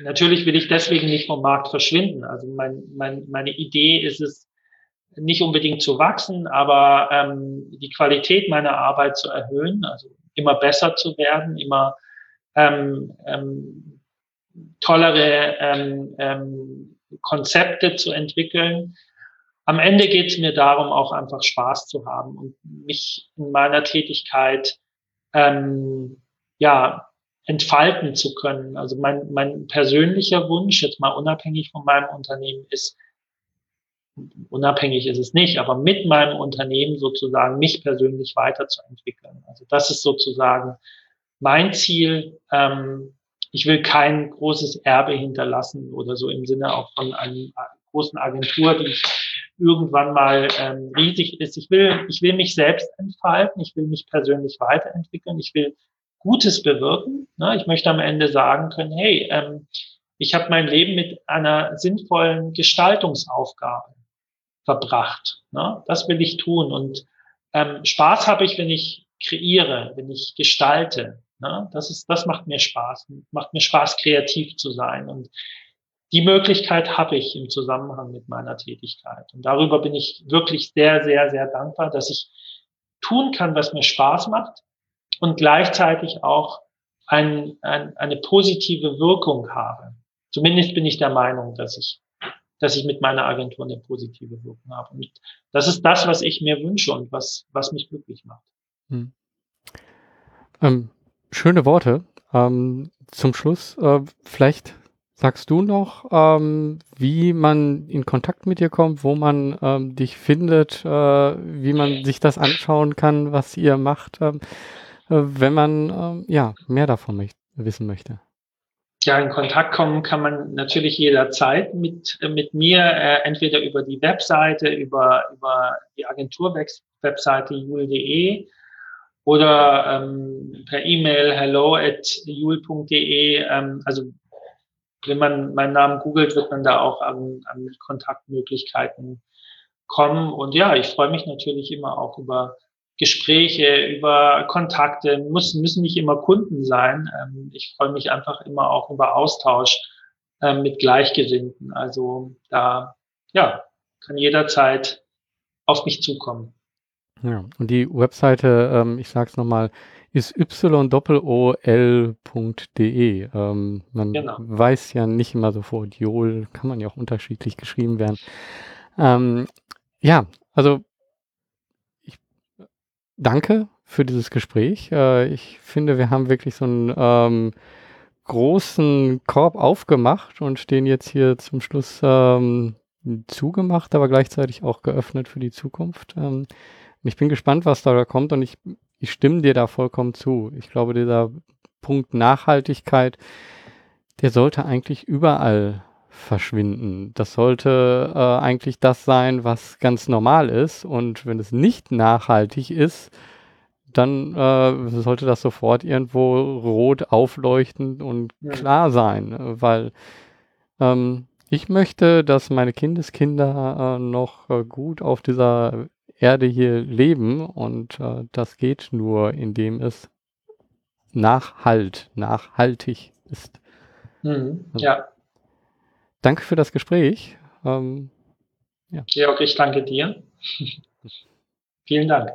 natürlich will ich deswegen nicht vom Markt verschwinden. Also mein, mein, meine Idee ist es, nicht unbedingt zu wachsen, aber ähm, die Qualität meiner Arbeit zu erhöhen, also immer besser zu werden, immer ähm, ähm, tollere ähm, ähm, Konzepte zu entwickeln. Am Ende geht es mir darum, auch einfach Spaß zu haben und mich in meiner Tätigkeit ähm, ja entfalten zu können. Also mein, mein persönlicher Wunsch, jetzt mal unabhängig von meinem Unternehmen, ist, unabhängig ist es nicht, aber mit meinem Unternehmen sozusagen mich persönlich weiterzuentwickeln. Also das ist sozusagen mein Ziel. Ähm, ich will kein großes Erbe hinterlassen oder so im Sinne auch von einer großen Agentur, die irgendwann mal ähm, riesig ist. Ich will, ich will mich selbst entfalten. Ich will mich persönlich weiterentwickeln. Ich will Gutes bewirken. Ne? Ich möchte am Ende sagen können, hey, ähm, ich habe mein Leben mit einer sinnvollen Gestaltungsaufgabe verbracht. Ne? Das will ich tun. Und ähm, Spaß habe ich, wenn ich kreiere, wenn ich gestalte. Ne? Das ist, das macht mir Spaß. Macht mir Spaß, kreativ zu sein. Und die Möglichkeit habe ich im Zusammenhang mit meiner Tätigkeit. Und darüber bin ich wirklich sehr, sehr, sehr dankbar, dass ich tun kann, was mir Spaß macht und gleichzeitig auch ein, ein, eine positive Wirkung habe. Zumindest bin ich der Meinung, dass ich, dass ich mit meiner Agentur eine positive Wirkung habe. Und das ist das, was ich mir wünsche und was, was mich glücklich macht. Hm. Ähm, schöne Worte. Ähm, zum Schluss, äh, vielleicht sagst du noch, ähm, wie man in Kontakt mit dir kommt, wo man ähm, dich findet, äh, wie man sich das anschauen kann, was ihr macht. Ähm, äh, wenn man ähm, ja mehr davon möcht wissen möchte. Ja, in Kontakt kommen kann man natürlich jederzeit mit, mit mir, äh, entweder über die Webseite, über, über die Agentur-Webseite jul.de oder ähm, per E-Mail hello at jul.de. Ähm, also wenn man meinen Namen googelt, wird man da auch an, an Kontaktmöglichkeiten kommen. Und ja, ich freue mich natürlich immer auch über Gespräche, über Kontakte, muss, müssen nicht immer Kunden sein. Ähm, ich freue mich einfach immer auch über Austausch ähm, mit Gleichgesinnten. Also da, ja, kann jederzeit auf mich zukommen. Ja, und die Webseite, ähm, ich sage es nochmal, ist yol.de. Ähm, man genau. weiß ja nicht immer sofort, Jol kann man ja auch unterschiedlich geschrieben werden. Ähm, ja, also danke für dieses Gespräch. Äh, ich finde, wir haben wirklich so einen ähm, großen Korb aufgemacht und den jetzt hier zum Schluss ähm, zugemacht, aber gleichzeitig auch geöffnet für die Zukunft. Ähm, ich bin gespannt, was da kommt und ich, ich stimme dir da vollkommen zu. Ich glaube, dieser Punkt Nachhaltigkeit, der sollte eigentlich überall verschwinden. Das sollte äh, eigentlich das sein, was ganz normal ist. Und wenn es nicht nachhaltig ist, dann äh, sollte das sofort irgendwo rot aufleuchten und ja. klar sein, weil ähm, ich möchte, dass meine Kindeskinder äh, noch äh, gut auf dieser Erde hier leben und äh, das geht nur, indem es nachhalt, nachhaltig ist. Mhm. Also, ja danke für das Gespräch. Ähm, ja. Georg, ich danke dir. Vielen Dank.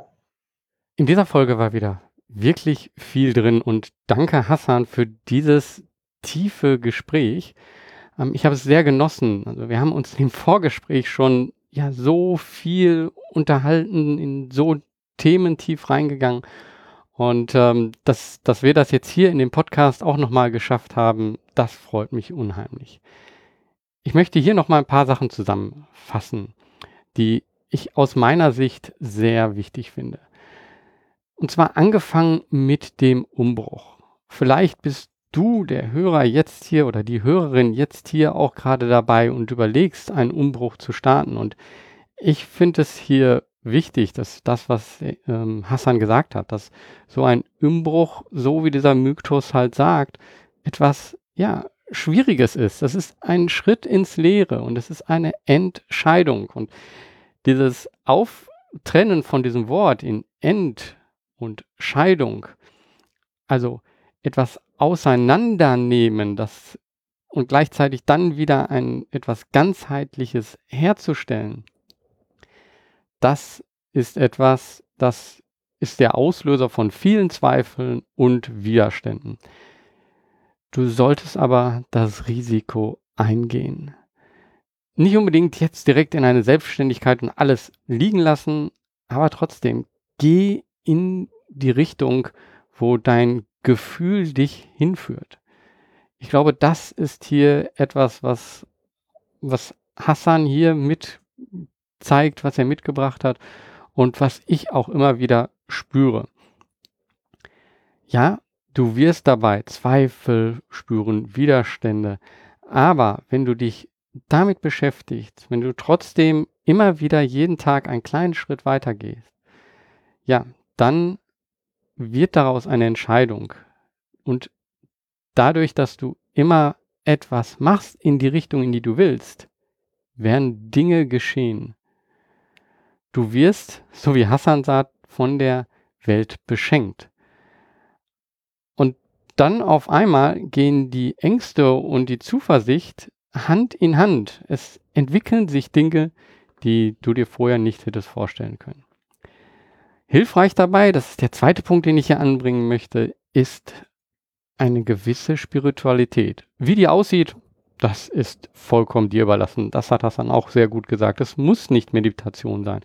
In dieser Folge war wieder wirklich viel drin und danke Hassan für dieses tiefe Gespräch. Ähm, ich habe es sehr genossen. Also wir haben uns im Vorgespräch schon ja so viel unterhalten, in so Themen tief reingegangen. Und ähm, dass, dass wir das jetzt hier in dem Podcast auch nochmal geschafft haben, das freut mich unheimlich. Ich möchte hier nochmal ein paar Sachen zusammenfassen, die ich aus meiner Sicht sehr wichtig finde. Und zwar angefangen mit dem Umbruch. Vielleicht bist du, der Hörer jetzt hier oder die Hörerin jetzt hier auch gerade dabei und überlegst, einen Umbruch zu starten. Und ich finde es hier wichtig, dass das, was ähm, Hassan gesagt hat, dass so ein Umbruch, so wie dieser Mythos halt sagt, etwas, ja, Schwieriges ist. Das ist ein Schritt ins Leere und es ist eine Entscheidung. Und dieses Auftrennen von diesem Wort in End und Scheidung, also etwas auseinandernehmen, das und gleichzeitig dann wieder ein etwas ganzheitliches herzustellen, das ist etwas, das ist der Auslöser von vielen Zweifeln und Widerständen. Du solltest aber das Risiko eingehen. Nicht unbedingt jetzt direkt in eine Selbstständigkeit und alles liegen lassen, aber trotzdem geh in die Richtung, wo dein Gefühl dich hinführt. Ich glaube, das ist hier etwas, was, was Hassan hier mit zeigt, was er mitgebracht hat und was ich auch immer wieder spüre. Ja, du wirst dabei Zweifel spüren, Widerstände, aber wenn du dich damit beschäftigst, wenn du trotzdem immer wieder jeden Tag einen kleinen Schritt weiter gehst, ja, dann wird daraus eine Entscheidung. Und dadurch, dass du immer etwas machst in die Richtung, in die du willst, werden Dinge geschehen. Du wirst, so wie Hassan sagt, von der Welt beschenkt. Dann auf einmal gehen die Ängste und die Zuversicht Hand in Hand. Es entwickeln sich Dinge, die du dir vorher nicht hättest vorstellen können. Hilfreich dabei, das ist der zweite Punkt, den ich hier anbringen möchte, ist eine gewisse Spiritualität. Wie die aussieht, das ist vollkommen dir überlassen. Das hat Hassan auch sehr gut gesagt. Es muss nicht Meditation sein.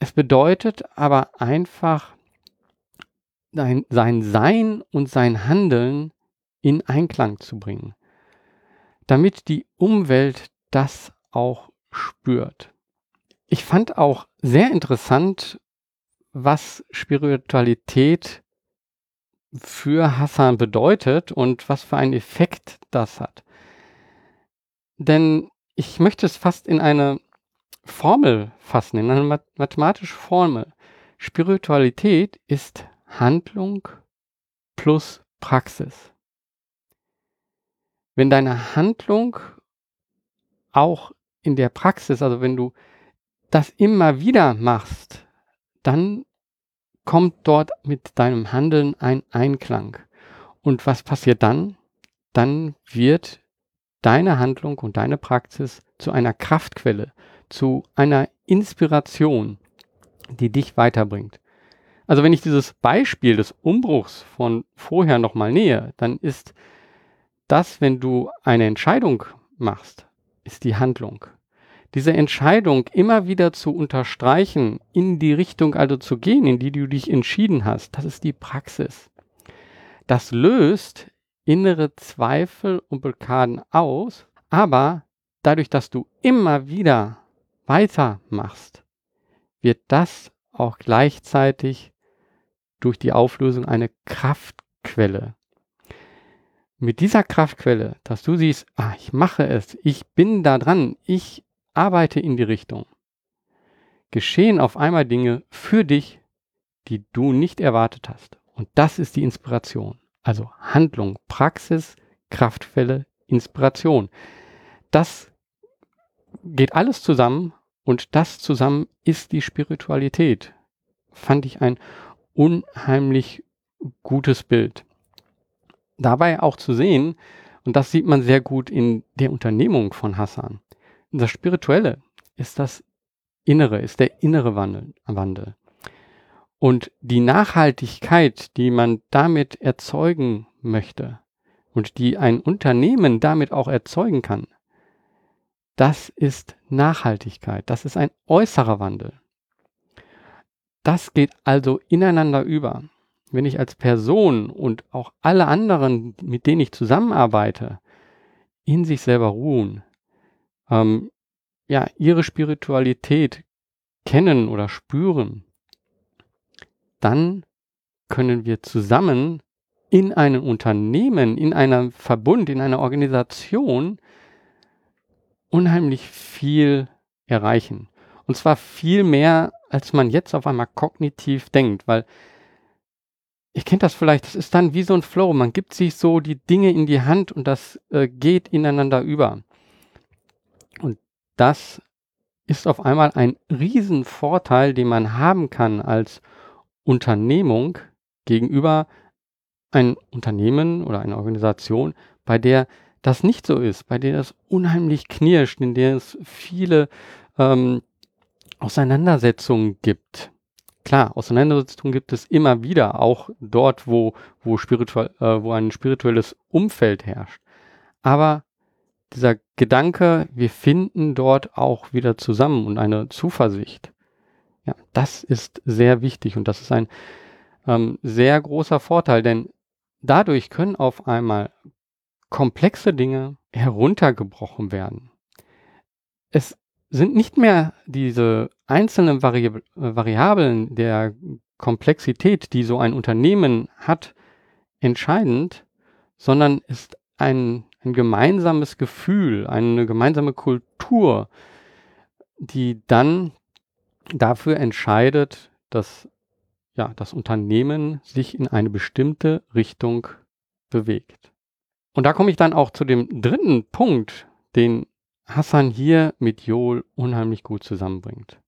Es bedeutet aber einfach, sein, sein Sein und sein Handeln in Einklang zu bringen, damit die Umwelt das auch spürt. Ich fand auch sehr interessant, was Spiritualität für Hassan bedeutet und was für einen Effekt das hat. Denn ich möchte es fast in eine Formel fassen, in eine mathematische Formel. Spiritualität ist Handlung plus Praxis. Wenn deine Handlung auch in der Praxis, also wenn du das immer wieder machst, dann kommt dort mit deinem Handeln ein Einklang. Und was passiert dann? Dann wird deine Handlung und deine Praxis zu einer Kraftquelle, zu einer Inspiration, die dich weiterbringt. Also wenn ich dieses Beispiel des Umbruchs von vorher nochmal nähe, dann ist das, wenn du eine Entscheidung machst, ist die Handlung diese Entscheidung immer wieder zu unterstreichen, in die Richtung also zu gehen, in die du dich entschieden hast, das ist die Praxis. Das löst innere Zweifel und Blockaden aus, aber dadurch, dass du immer wieder weitermachst, wird das auch gleichzeitig durch die Auflösung eine Kraftquelle. Mit dieser Kraftquelle, dass du siehst, ah, ich mache es, ich bin da dran, ich arbeite in die Richtung. Geschehen auf einmal Dinge für dich, die du nicht erwartet hast. Und das ist die Inspiration. Also Handlung, Praxis, Kraftfälle, Inspiration. Das geht alles zusammen und das zusammen ist die Spiritualität. Fand ich ein unheimlich gutes Bild. Dabei auch zu sehen, und das sieht man sehr gut in der Unternehmung von Hassan, das Spirituelle ist das Innere, ist der innere Wandel. Wandel. Und die Nachhaltigkeit, die man damit erzeugen möchte, und die ein Unternehmen damit auch erzeugen kann, das ist Nachhaltigkeit, das ist ein äußerer Wandel. Das geht also ineinander über. Wenn ich als Person und auch alle anderen, mit denen ich zusammenarbeite, in sich selber ruhen, ähm, ja, ihre Spiritualität kennen oder spüren, dann können wir zusammen in einem Unternehmen, in einem Verbund, in einer Organisation unheimlich viel erreichen. Und zwar viel mehr, als man jetzt auf einmal kognitiv denkt, weil ihr kennt das vielleicht, das ist dann wie so ein Flow. Man gibt sich so die Dinge in die Hand und das äh, geht ineinander über. Und das ist auf einmal ein Riesenvorteil, den man haben kann als Unternehmung gegenüber ein Unternehmen oder eine Organisation, bei der das nicht so ist, bei der es unheimlich knirscht, in der es viele ähm, Auseinandersetzungen gibt. Klar, Auseinandersetzungen gibt es immer wieder, auch dort, wo, wo, spirituell, äh, wo ein spirituelles Umfeld herrscht. Aber dieser Gedanke, wir finden dort auch wieder zusammen und eine Zuversicht, ja, das ist sehr wichtig und das ist ein ähm, sehr großer Vorteil, denn dadurch können auf einmal komplexe Dinge heruntergebrochen werden. Es sind nicht mehr diese einzelnen Vari Variablen der Komplexität, die so ein Unternehmen hat, entscheidend, sondern ist ein, ein gemeinsames Gefühl, eine gemeinsame Kultur, die dann dafür entscheidet, dass ja, das Unternehmen sich in eine bestimmte Richtung bewegt. Und da komme ich dann auch zu dem dritten Punkt, den Hassan hier mit Joel unheimlich gut zusammenbringt.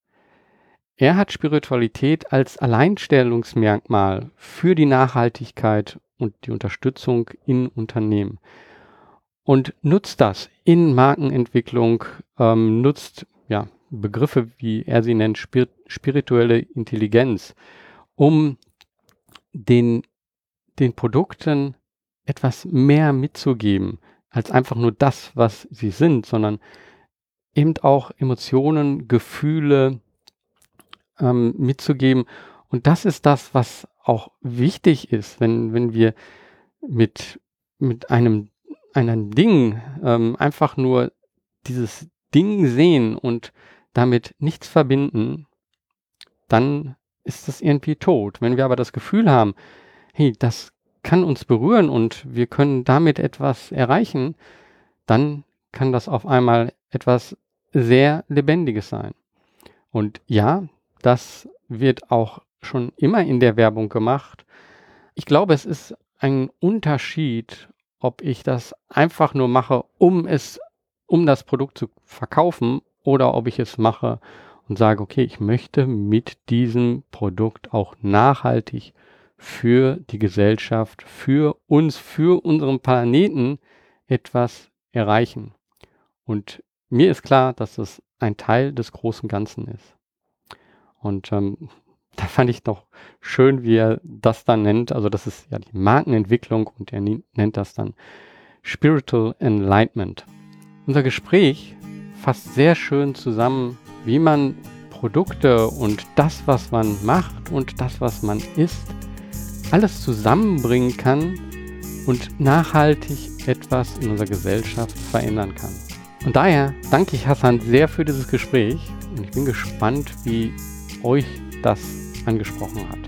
Er hat Spiritualität als Alleinstellungsmerkmal für die Nachhaltigkeit und die Unterstützung in Unternehmen und nutzt das in Markenentwicklung, ähm, nutzt ja, Begriffe, wie er sie nennt, spir spirituelle Intelligenz, um den, den Produkten etwas mehr mitzugeben, als einfach nur das, was sie sind, sondern eben auch Emotionen, Gefühle ähm, mitzugeben. Und das ist das, was auch wichtig ist, wenn, wenn wir mit, mit einem, einem Ding ähm, einfach nur dieses Ding sehen und damit nichts verbinden, dann ist das irgendwie tot. Wenn wir aber das Gefühl haben, hey, das kann uns berühren und wir können damit etwas erreichen, dann kann das auf einmal etwas sehr Lebendiges sein. Und ja, das wird auch schon immer in der Werbung gemacht. Ich glaube, es ist ein Unterschied, ob ich das einfach nur mache, um es, um das Produkt zu verkaufen oder ob ich es mache und sage, okay, ich möchte mit diesem Produkt auch nachhaltig für die Gesellschaft, für uns, für unseren Planeten etwas erreichen. Und mir ist klar, dass das ein Teil des großen Ganzen ist. Und ähm, da fand ich noch schön, wie er das dann nennt. Also das ist ja die Markenentwicklung und er nennt das dann Spiritual Enlightenment. Unser Gespräch fasst sehr schön zusammen, wie man Produkte und das, was man macht und das, was man isst, alles zusammenbringen kann und nachhaltig etwas in unserer Gesellschaft verändern kann. Und daher danke ich Hassan sehr für dieses Gespräch und ich bin gespannt, wie euch das angesprochen hat.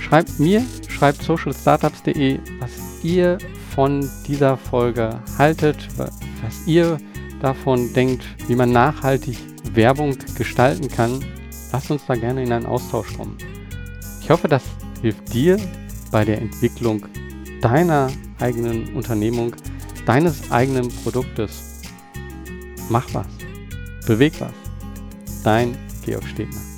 Schreibt mir, schreibt socialstartups.de, was ihr von dieser Folge haltet, was ihr davon denkt, wie man nachhaltig Werbung gestalten kann. Lasst uns da gerne in einen Austausch kommen. Ich hoffe, dass hilft dir bei der Entwicklung deiner eigenen Unternehmung, deines eigenen Produktes. Mach was. Beweg was. Dein Georg Stegner.